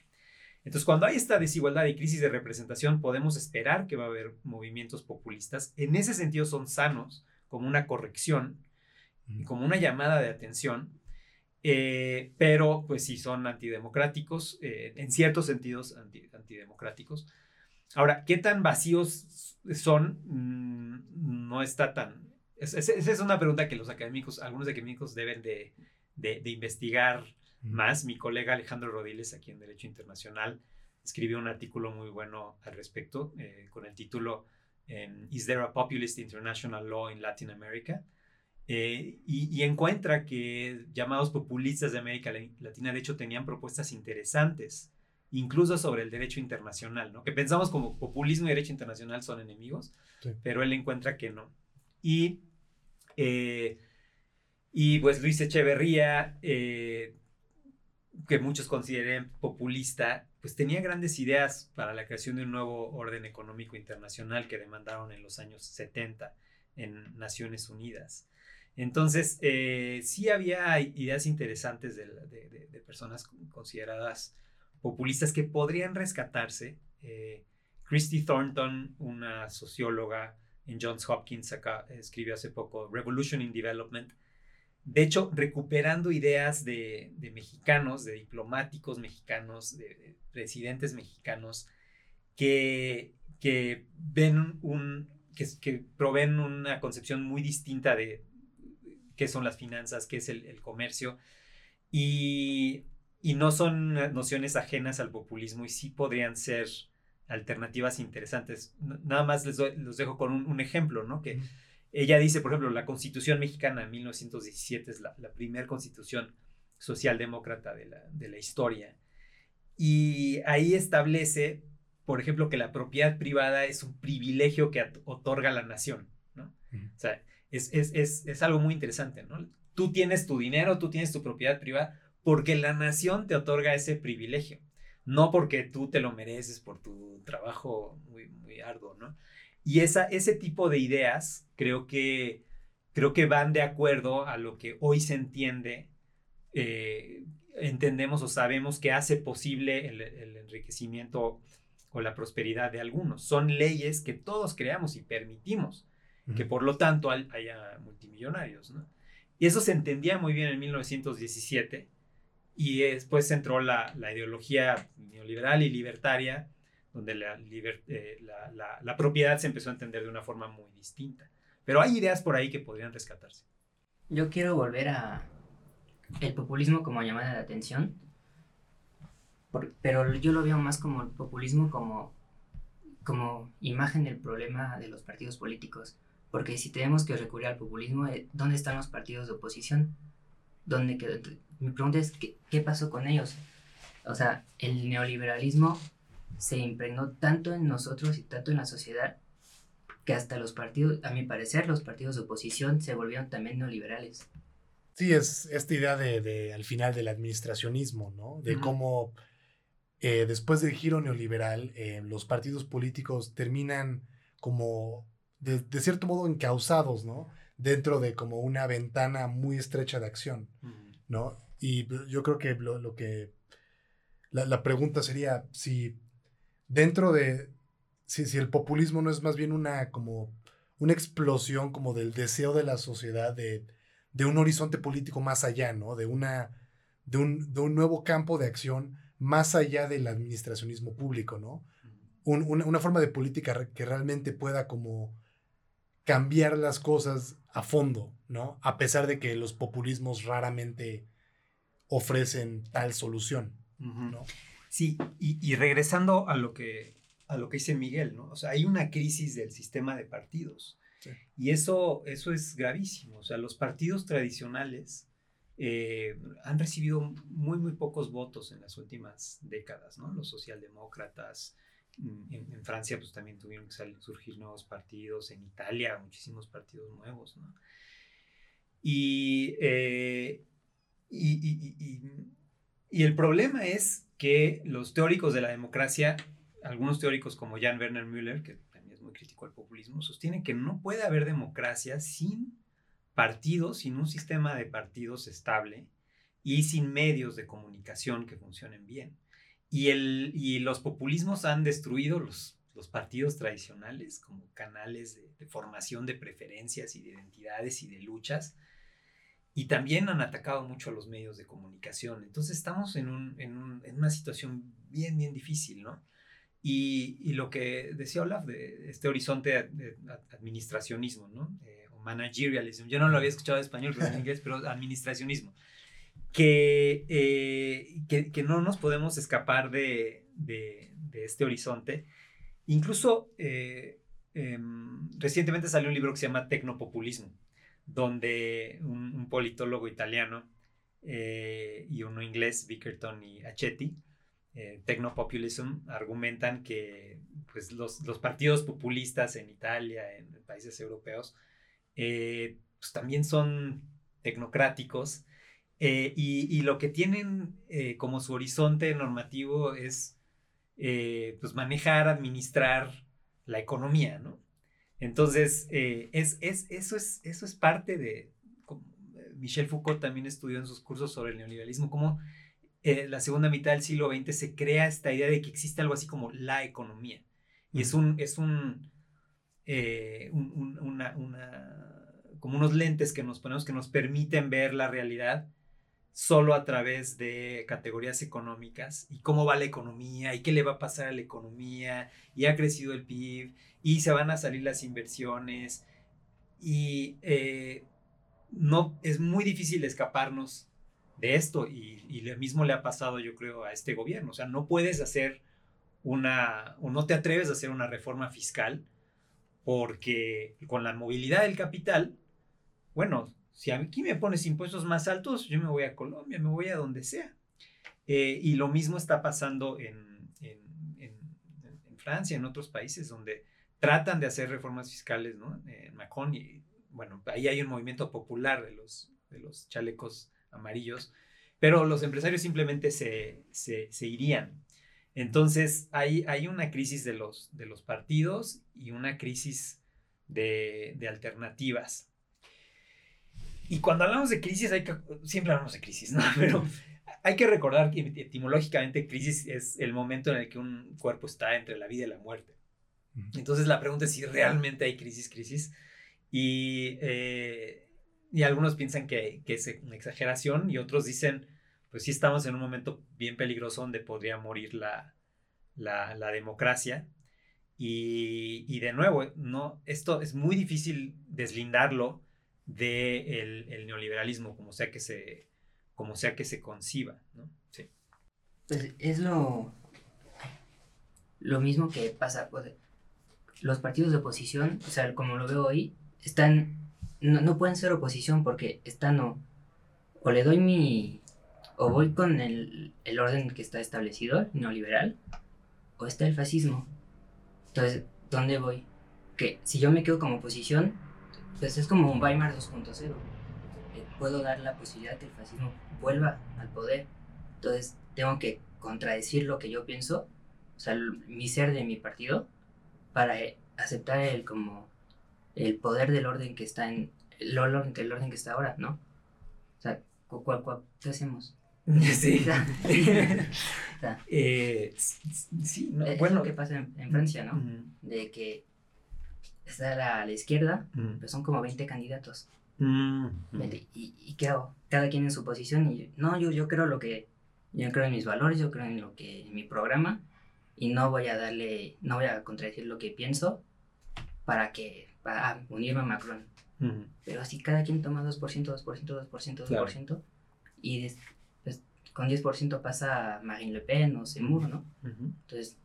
Entonces, cuando hay esta desigualdad y crisis de representación, podemos esperar que va a haber movimientos populistas. En ese sentido son sanos, como una corrección, como una llamada de atención, eh, pero pues sí son antidemocráticos, eh, en ciertos sentidos antidemocráticos. Ahora, ¿qué tan vacíos son? Mm, no está tan... Esa es, una pregunta que los académicos, algunos académicos deben de, de investigar más. Mi colega Alejandro Rodiles, aquí en Derecho Internacional, escribió un artículo muy bueno al respecto eh, con el título Is there a populist international law in Latin America? Eh, y, encuentra que llamados populistas de América Latina, de hecho, tenían propuestas interesantes, incluso sobre el derecho internacional, ¿no? Que pensamos como populismo y derecho internacional son enemigos, pero él encuentra que no. Y, eh, y pues Luis Echeverría que muchos consideren populista, pues tenía grandes ideas para la creación de un nuevo orden económico internacional que demandaron en los años 70 en Naciones Unidas. Entonces, eh, sí había ideas interesantes de, personas consideradas populistas que podrían rescatarse. Eh, Christy Thornton, una socióloga en Johns Hopkins, escribió hace poco Revolution in Development, de hecho, recuperando ideas de, mexicanos, de diplomáticos mexicanos, de, presidentes mexicanos, que, que ven un, que, proveen una concepción muy distinta de qué son las finanzas, qué es el, comercio, y, no son nociones ajenas al populismo y sí podrían ser alternativas interesantes. Nada más les los dejo con un, ejemplo, ¿no? Que ella dice, por ejemplo, la Constitución mexicana de 1917 es la, primera constitución socialdemócrata de la, de la historia. Y ahí establece, por ejemplo, que la propiedad privada es un privilegio que otorga la nación, ¿no? O sea, es, es, es, es, algo muy interesante, ¿no? Tú tienes tu dinero, tú tienes tu propiedad privada, porque la nación te otorga ese privilegio, no porque tú te lo mereces por tu trabajo muy, muy arduo, ¿no? Y esa, ese tipo de ideas creo que, creo que van de acuerdo a lo que hoy se entiende, eh, entendemos o sabemos que hace posible el, enriquecimiento o la prosperidad de algunos. Son leyes que todos creamos y permitimos, que por lo tanto haya multimillonarios. Y eso se entendía muy bien en 1917 y después entró la, la ideología neoliberal y libertaria donde eh, la, la, propiedad se empezó a entender de una forma muy distinta. Pero hay ideas por ahí que podrían rescatarse. Yo quiero volver a el populismo como llamada de atención, pero yo lo veo más como el populismo como, como imagen del problema de los partidos políticos. Porque si tenemos que recurrir al populismo, eh, ¿dónde están los partidos de oposición? ¿Dónde Mi pregunta es, ¿qué, ¿qué pasó con ellos? O sea, el neoliberalismo se impregnó tanto en nosotros y tanto en la sociedad que hasta los partidos, a mi parecer, los partidos de oposición se volvieron también neoliberales. Sí, es esta idea de, al final del administracionismo, ¿no? De cómo eh, después del giro neoliberal, eh, los partidos políticos terminan como, de, cierto modo, encausados, ¿no? Dentro de como una ventana muy estrecha de acción, ¿no? Y yo creo que lo, que, la, la pregunta sería si dentro de, si, si el populismo no es más bien una como una explosión como del deseo de la sociedad de, de un horizonte político más allá, ¿no? De, una, de, un, de un nuevo campo de acción más allá del administracionismo público, ¿no? una, una, forma de política que realmente pueda como cambiar las cosas a fondo, ¿no? A pesar de que los populismos raramente ofrecen tal solución, ¿no? Sí, y, y, regresando a lo que a lo que dice Miguel, ¿no? O sea, hay una crisis del sistema de partidos. Y eso, eso es gravísimo. O sea, los partidos tradicionales eh, han recibido muy, muy pocos votos en las últimas décadas, ¿no? Los socialdemócratas, mm, en, Francia pues también tuvieron que surgir nuevos partidos, en Italia muchísimos partidos nuevos, ¿no? Y, eh, y, y, y, el problema es que los teóricos de la democracia algunos teóricos como Jan Werner Müller, que también es muy crítico al populismo, sostienen que no puede haber democracia sin partidos, sin un sistema de partidos estable y sin medios de comunicación que funcionen bien. Y, el, y los populismos han destruido los, los partidos tradicionales como canales de, formación de preferencias y de identidades y de luchas. Y también han atacado mucho a los medios de comunicación. Entonces estamos en, un, en, un, en una situación bien, bien difícil, ¿no? Y, y, lo que decía Olaf de este horizonte de administracionismo, ¿no? Eh, o managerialism. Yo no lo había escuchado en español, pero en inglés, pero administracionismo. Que, eh, que, que, no nos podemos escapar de, de, de este horizonte. Incluso eh, em, recientemente salió un libro que se llama Tecnopopulismo, donde un, politólogo italiano y uno inglés, Bickerton y Achetti, eh, argumentan que pues, los, los, partidos populistas en Italia, en países europeos, eh, pues, también son tecnocráticos eh, y, y, lo que tienen eh, como su horizonte normativo es pues manejar, administrar la economía, ¿no? Entonces, es, es, eso, es, eso es parte de, Michel Foucault también estudió en sus cursos sobre el neoliberalismo, cómo eh, la segunda mitad del siglo XX se crea esta idea de que existe algo así como la economía. Y es un, es un, eh, una, como unos lentes que nos ponemos que nos permiten ver la realidad solo a través de categorías económicas y cómo va la economía y qué le va a pasar a la economía y ha crecido el PIB y se van a salir las inversiones y eh, no es muy difícil escaparnos de esto y, y lo mismo le ha pasado yo creo a este gobierno. O sea, no puedes hacer una, o no te atreves a hacer una reforma fiscal porque con la movilidad del capital, bueno, si aquí me pones impuestos más altos, yo me voy a Colombia, me voy a donde sea. Eh, y lo mismo está pasando en, en, en, Francia, en otros países donde tratan de hacer reformas fiscales, ¿no? En Macron, y bueno, ahí hay un movimiento popular de los, de los chalecos amarillos, pero los empresarios simplemente se, se, irían. Entonces hay, hay una crisis de los, de los partidos y una crisis de, de alternativas. Y cuando hablamos de crisis, hay que, siempre hablamos de crisis, ¿no? Pero hay que recordar que etimológicamente crisis es el momento en el que un cuerpo está entre la vida y la muerte. Entonces la pregunta es si realmente hay crisis, crisis. Y eh, y algunos piensan que, que, es una exageración y otros dicen, pues sí estamos en un momento bien peligroso donde podría morir la, la, la democracia. Y, y, de nuevo, no, esto es muy difícil deslindarlo del de el neoliberalismo, como sea que se, como sea que se conciba. ¿no? Sí. Pues es lo, lo mismo que pasa. Pues, los partidos de oposición, o sea, como lo veo hoy, están no, no pueden ser oposición porque están o, o le doy mi, o voy con el, el orden que está establecido, neoliberal, o está el fascismo. Entonces, ¿dónde voy? Que si yo me quedo como oposición, pues es como un Weimar 2.0. Eh, puedo dar la posibilidad que el fascismo vuelva al poder. Entonces, tengo que contradecir lo que yo pienso, o sea, mi ser de mi partido, para eh, aceptar el como el poder del orden que está en el orden, el orden que está ahora, ¿no? O sea, ¿cuál, cuál, qué hacemos? Sí. Eh, sí, bueno. Es lo que pasa en, Francia, ¿no? De que está a la, izquierda, pero son como 20 candidatos. ¿Y, y qué hago? Cada quien en su posición y no, yo, yo creo lo que, yo creo en mis valores, yo creo en lo que, en mi programa y no voy a darle, no voy a contradecir lo que pienso para que, para unirme a Macron. Pero así cada quien toma 2%, 2%, 2%, 2%, y pues, con 10% pasa Marine Le Pen o Zemmour, ¿no? Entonces,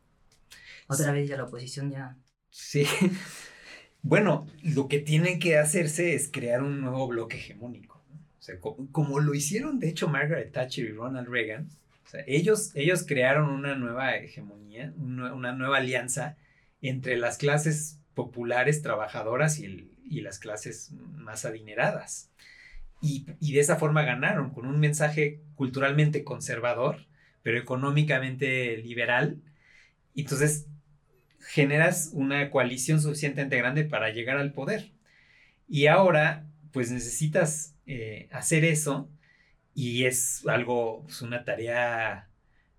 otra vez ya la oposición ya... Sí. Bueno, lo que tiene que hacerse es crear un nuevo bloque hegemónico. O sea, como, lo hicieron, de hecho, Margaret Thatcher y Ronald Reagan, o sea, ellos, ellos crearon una nueva hegemonía, una, nueva alianza entre las clases populares trabajadoras y, y las clases más adineradas. Y, y, de esa forma ganaron, con un mensaje culturalmente conservador, pero económicamente liberal. Entonces generas una coalición suficientemente grande para llegar al poder. Y ahora, pues necesitas eh, hacer eso y es algo, pues una tarea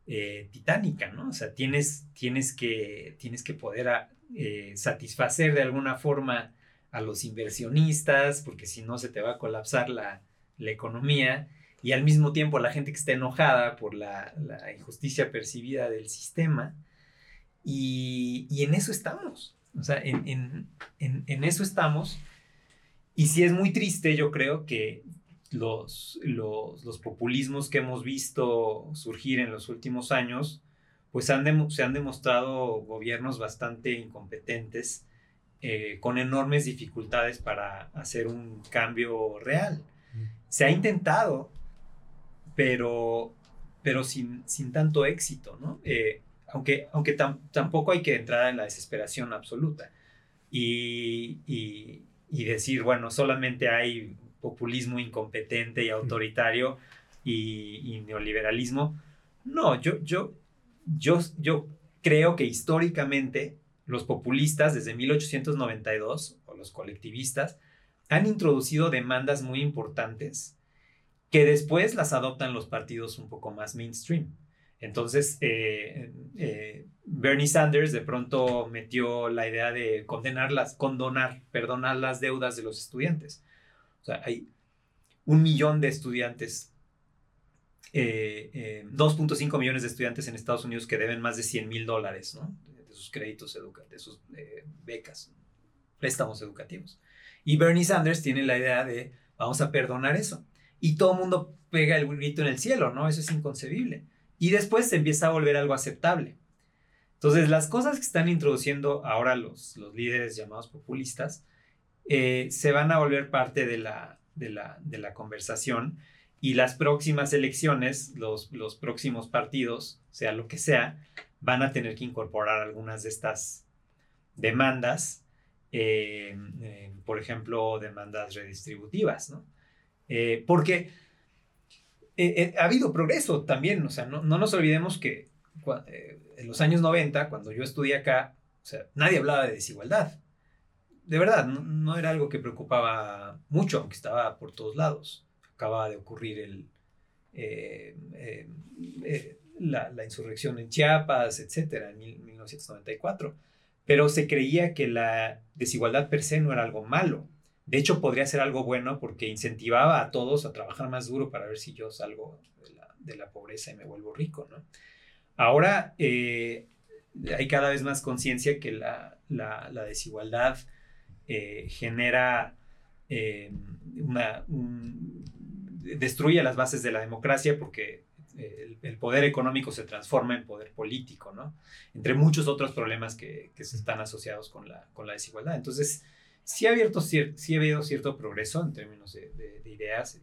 eh, titánica, ¿no? O sea, tienes, tienes, que, tienes que poder eh, satisfacer de alguna forma a los inversionistas, porque si no se te va a colapsar la, economía, y al mismo tiempo la gente que está enojada por la, la injusticia percibida del sistema, y, en eso estamos. O sea, en, eso estamos. Y sí es muy triste, yo creo, que los, los, populismos que hemos visto surgir en los últimos años, pues se han demostrado gobiernos bastante incompetentes, eh, con enormes dificultades para hacer un cambio real. Se ha intentado, pero, pero sin, sin tanto éxito, ¿no? Eh, aunque, aunque tampoco hay que entrar en la desesperación absoluta y, y, decir, bueno, solamente hay populismo incompetente y autoritario y, neoliberalismo. No, yo, yo, yo, yo creo que históricamente los populistas desde 1892, o los colectivistas, han introducido demandas muy importantes que después las adoptan los partidos un poco más mainstream. Entonces, eh, eh, Bernie Sanders de pronto metió la idea de condenarlas, condonar, perdonar las deudas de los estudiantes. O sea, hay un millón de estudiantes, 2.5 eh, millones de estudiantes en Estados Unidos que deben más de 100 mil dólares ¿no? de, sus créditos educativos, de sus becas, préstamos educativos. Y Bernie Sanders tiene la idea de vamos a perdonar eso. Y todo el mundo pega el grito en el cielo, ¿no? Eso es inconcebible y después se empieza a volver algo aceptable. Entonces, las cosas que están introduciendo ahora los, los líderes llamados populistas eh, se van a volver parte de la, de la, de la conversación y las próximas elecciones, los, los próximos partidos, sea lo que sea, van a tener que incorporar algunas de estas demandas, eh, eh, por ejemplo, demandas redistributivas, ¿no? porque eh, eh, ha habido progreso también, o sea, no, nos olvidemos que eh, en los años 90, cuando yo estudié acá, o sea, nadie hablaba de desigualdad. De verdad, no, era algo que preocupaba mucho, aunque estaba por todos lados. Acaba de ocurrir el, la, la, insurrección en Chiapas, etcétera, en 1994. Pero se creía que la desigualdad per se no era algo malo. De hecho, podría ser algo bueno porque incentivaba a todos a trabajar más duro para ver si yo salgo de la, pobreza y me vuelvo rico, ¿no? Ahora eh, hay cada vez más conciencia que la, desigualdad eh, genera eh, una... destruye las bases de la democracia porque el, poder económico se transforma en poder político, ¿no? Entre muchos otros problemas que, están asociados con la, con la desigualdad. Entonces, sí ha, abierto sí ha habido cierto progreso en términos de, ideas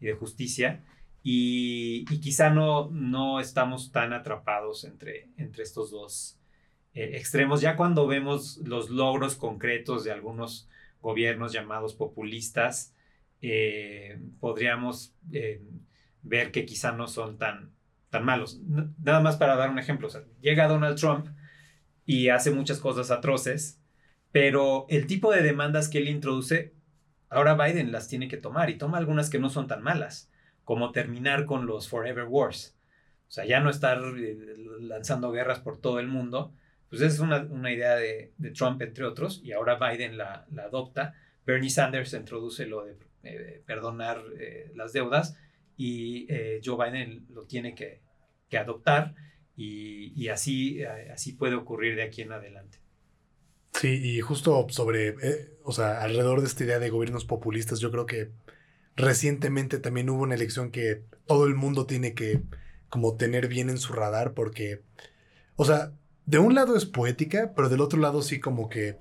y, de justicia, y, quizá no, no estamos tan atrapados entre, entre estos dos eh, extremos. Ya cuando vemos los logros concretos de algunos gobiernos llamados populistas, eh, podríamos eh, ver que quizá no son tan, tan malos. Nada más para dar un ejemplo, llega Donald Trump y hace muchas cosas atroces, pero el tipo de demandas que él introduce, ahora Biden las tiene que tomar y toma algunas que no son tan malas. como terminar con los Forever Wars. O sea, ya no estar eh, lanzando guerras por todo el mundo. Pues es una, idea de, Trump, entre otros, y ahora Biden la, adopta. Bernie Sanders introduce lo de eh, perdonar eh, las deudas y Joe Biden lo tiene que, que adoptar y, y así, así puede ocurrir de aquí en adelante. Sí, y justo sobre, o sea, alrededor de esta idea de gobiernos populistas, yo creo que recientemente también hubo una elección que todo el mundo tiene que como tener bien en su radar porque, o sea, de un lado es poética, pero del otro lado sí como que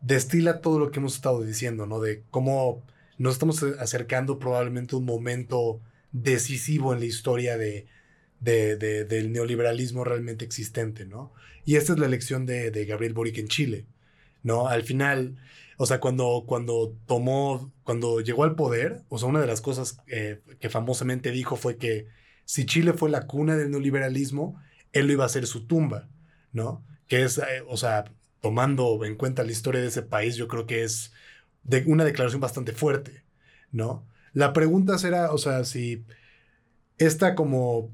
destila todo lo que hemos estado diciendo, ¿no? De cómo nos estamos acercando probablemente a un momento decisivo en la historia de, de, del neoliberalismo realmente existente, ¿no? Y esta es la elección de, Gabriel Boric en Chile, ¿no? Al final, o sea, cuando, cuando tomó, cuando llegó al poder, o sea, una de las cosas eh, que famosamente dijo fue que si Chile fue la cuna del neoliberalismo, él lo iba a hacer su tumba, ¿no? Que es, eh, o sea, tomando en cuenta la historia de ese país, yo creo que es de una declaración bastante fuerte, ¿no? La pregunta será, o sea, si esta como,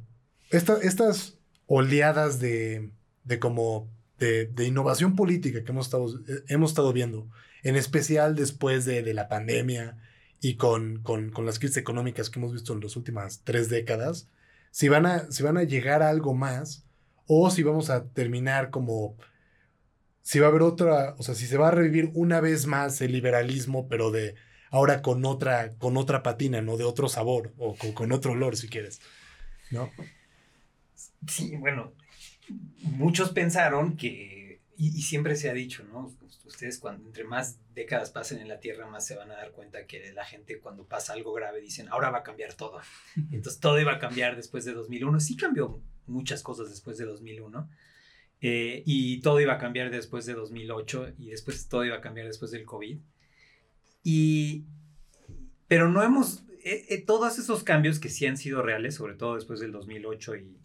estas oleadas de, de como, de, de, innovación política que hemos estado, hemos estado viendo, en especial después de, de la pandemia y con, con, con, las crisis económicas que hemos visto en las últimas tres décadas, si van a, si van a llegar a algo más o si vamos a terminar como si va a haber otra, o sea, si se va a revivir una vez más el liberalismo, pero de ahora con otra, con otra patina, ¿no? De otro sabor o con, otro olor, si quieres, ¿no? Sí, bueno, muchos pensaron que, y, siempre se ha dicho, ¿no? Ustedes cuando entre más décadas pasen en la Tierra, más se van a dar cuenta que la gente cuando pasa algo grave dicen, ahora va a cambiar todo. Entonces todo iba a cambiar después de 2001. Sí cambió muchas cosas después de 2001 eh, y todo iba a cambiar después de 2008 y después todo iba a cambiar después del COVID. Y, pero no hemos, eh, eh, todos esos cambios que sí han sido reales, sobre todo después del 2008 y,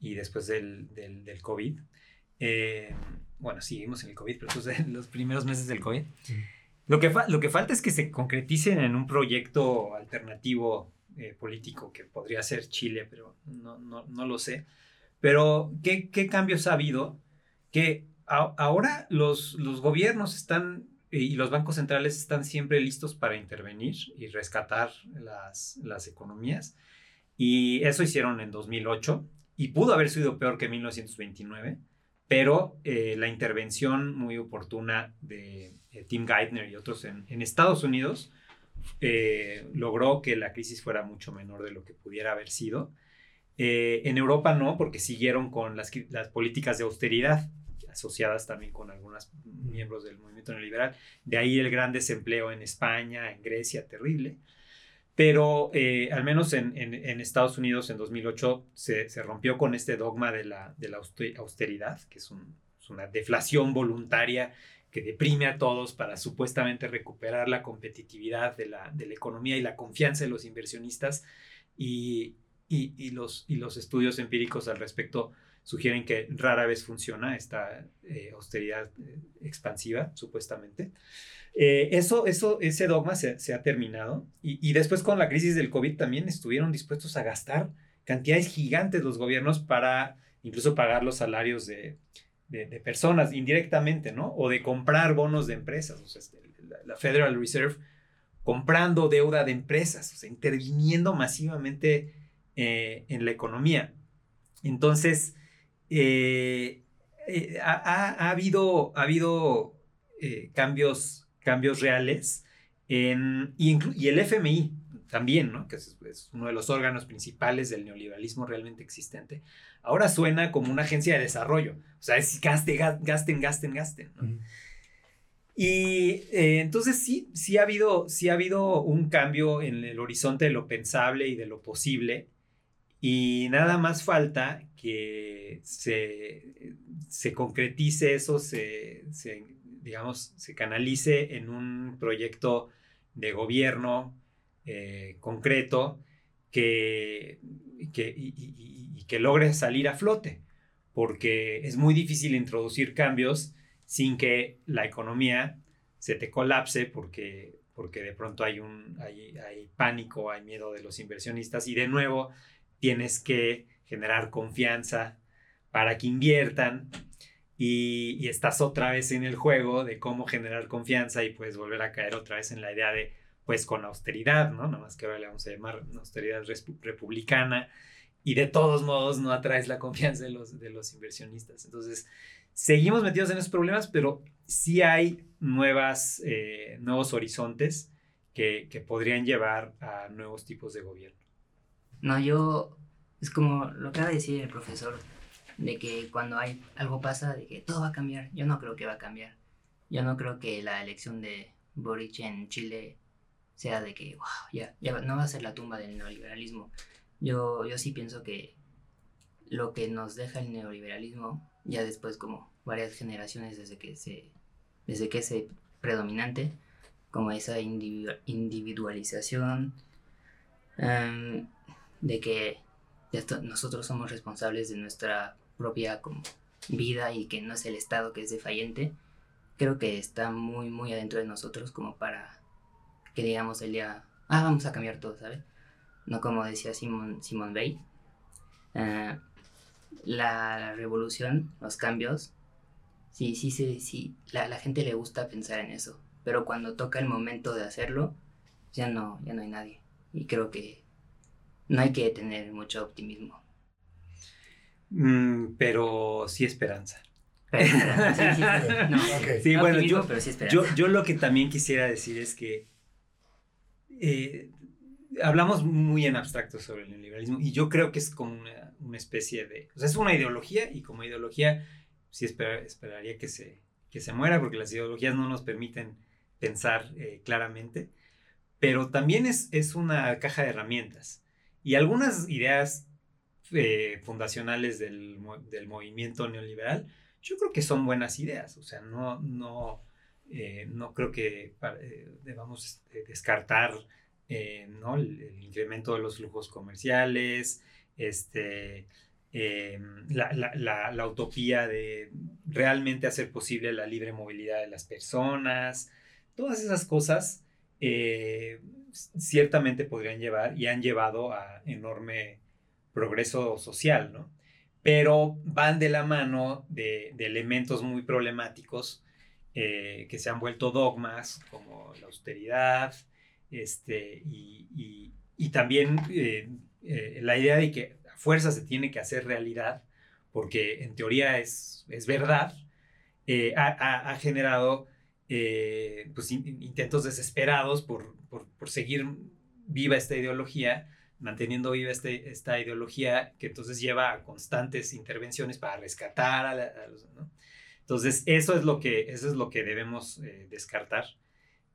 y después del, del, del COVID, bueno, seguimos en el COVID, pero de los primeros meses del COVID, lo, que lo que falta es que se concreticen en un proyecto alternativo político que podría ser Chile, pero no, no, no lo sé pero, ¿qué, qué cambios ha habido? Que ahora los, los gobiernos están y los bancos centrales están siempre listos para intervenir y rescatar las, las economías. Y eso hicieron en 2008 y pudo haber sido peor que 1929, pero eh, la intervención muy oportuna de eh, Tim Geithner y otros en, Estados Unidos eh, logró que la crisis fuera mucho menor de lo que pudiera haber sido en Europa no, porque siguieron con las, políticas de austeridad, asociadas también con algunos miembros del movimiento neoliberal. De ahí el gran desempleo en España, en Grecia, terrible. Pero eh, al menos en, Estados Unidos en 2008 se, rompió con este dogma de la, austeridad, que es, un, es una deflación voluntaria que deprime a todos para supuestamente recuperar la competitividad de la, economía y la confianza de los inversionistas. Y los estudios empíricos al respecto sugieren que rara vez funciona esta eh, austeridad eh, expansiva, supuestamente. Eh, eso, eso, ese dogma se, ha terminado y, después con la crisis del COVID también estuvieron dispuestos a gastar cantidades gigantes los gobiernos para incluso pagar los salarios de, de, personas indirectamente, ¿no? O de comprar bonos de empresas. O sea, este, la, Federal Reserve comprando deuda de empresas, o sea, interviniendo masivamente eh, en la economía. Entonces, eh, eh, ha, habido, ha habido cambios, cambios reales en, y, el FMI también, ¿no? que es, uno de los órganos principales del neoliberalismo realmente existente, ahora suena como una agencia de desarrollo. O sea, es gaste, gasten, gasten, gasten. Y entonces sí, sí ha, habido, sí ha habido un cambio en el horizonte de lo pensable y de lo posible y nada más falta que se, se concretice eso, se, digamos, se canalice en un proyecto de gobierno eh, concreto que, que y, que logre salir a flote, porque es muy difícil introducir cambios sin que la economía se te colapse porque porque de pronto hay, un, hay, hay pánico, hay miedo de los inversionistas y de nuevo tienes que generar confianza para que inviertan y, estás otra vez en el juego de cómo generar confianza y puedes volver a caer otra vez en la idea de pues con austeridad, ¿no? Nada más que ahora le vamos a llamar austeridad republicana y de todos modos no atraes la confianza de los, inversionistas. Entonces, seguimos metidos en esos problemas, pero sí hay nuevas, eh, nuevos horizontes que podrían llevar a nuevos tipos de gobierno. No, yo, es como lo que acaba de decir el profesor, de que cuando hay algo pasa, de que todo va a cambiar. Yo no creo que va a cambiar. Yo no creo que la elección de Boric en Chile sea de que, wow, ya, ya no va a ser la tumba del neoliberalismo. Yo, yo sí pienso que lo que nos deja el neoliberalismo, ya después como varias generaciones desde que se, desde que es predominante, como esa individualización, em, de que nosotros somos responsables de nuestra propia como, vida y que no es el Estado que es defayente, creo que está muy, muy adentro de nosotros como para que digamos el día, ah, vamos a cambiar todo, ¿sabes? No como decía Simon, Simon Bay. Eh, la, revolución, los cambios, sí, sí, sí, sí, la, la gente le gusta pensar en eso, pero cuando toca el momento de hacerlo, ya no, ya no hay nadie. Y creo que no hay que tener mucho optimismo. Mm, pero sí esperanza. sí, bueno, yo, yo, yo, lo que también quisiera decir es que eh, hablamos muy en abstracto sobre el neoliberalismo y yo creo que es como una, una especie de, o sea, es una ideología y como ideología sí esperaría que se, que se muera porque las ideologías no nos permiten pensar eh, claramente, pero también es, es una caja de herramientas y algunas ideas eh, fundacionales del, del, movimiento neoliberal, yo creo que son buenas ideas, o sea, no, no, eh, no creo que eh, debamos este, descartar ¿no? el, incremento de los flujos comerciales, este, la, la, la, utopía de realmente hacer posible la libre movilidad de las personas, todas esas cosas ciertamente podrían llevar y han llevado a enorme progreso social, ¿no? Pero van de la mano de, elementos muy problemáticos eh, que se han vuelto dogmas, como la austeridad, este, y, y, también eh, eh, la idea de que a fuerza se tiene que hacer realidad, porque en teoría es, es verdad, ha, ha, generado pues, intentos desesperados por, por, por, seguir viva esta ideología, manteniendo viva este, esta ideología que entonces lleva a constantes intervenciones para rescatar a, los... ¿no? Entonces, eso es lo que, eso es lo que debemos eh, descartar.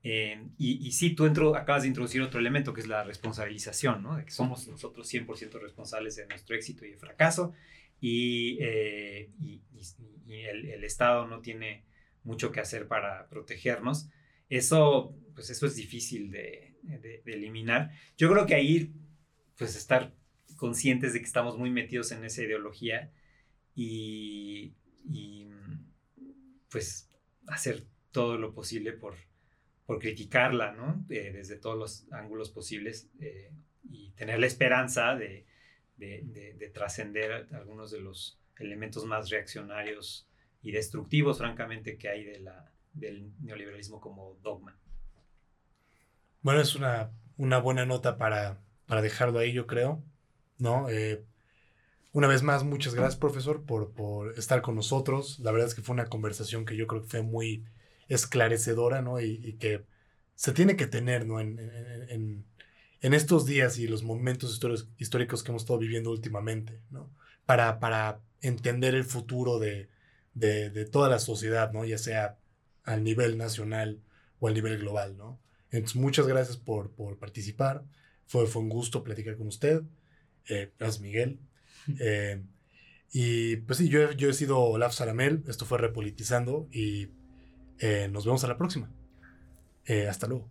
Eh, y, y, sí, tú entro, acabas de introducir otro elemento que es la responsabilización, ¿no? De que somos nosotros 100% responsables de nuestro éxito y de fracaso y, eh, y, y el, el, Estado no tiene mucho que hacer para protegernos. Eso, pues eso es difícil de, de, eliminar. Yo creo que ahí, pues estar conscientes de que estamos muy metidos en esa ideología y, y pues hacer todo lo posible por, por criticarla, ¿no? Eh, desde todos los ángulos posibles eh, y tener la esperanza de, de, trascender algunos de los elementos más reaccionarios y destructivos, francamente, que hay de la, del neoliberalismo como dogma. Bueno, es una, una buena nota para, para dejarlo ahí, yo creo, ¿no? Eh, una vez más, muchas gracias, profesor, por, por estar con nosotros. La verdad es que fue una conversación que yo creo que fue muy esclarecedora, ¿no? Y, que se tiene que tener, ¿no? En, en, en, estos días y los momentos históricos que hemos estado viviendo últimamente, ¿no? Para, para entender el futuro de, de, de, toda la sociedad, ¿no? Ya sea al nivel nacional o al nivel global, ¿no? Entonces, muchas gracias por, por participar. Fue, fue un gusto platicar con usted. Eh, gracias, Miguel. Eh, y pues sí, yo, yo he sido Olaf Saramel, esto fue Repolitizando y eh, nos vemos a la próxima. Eh, hasta luego.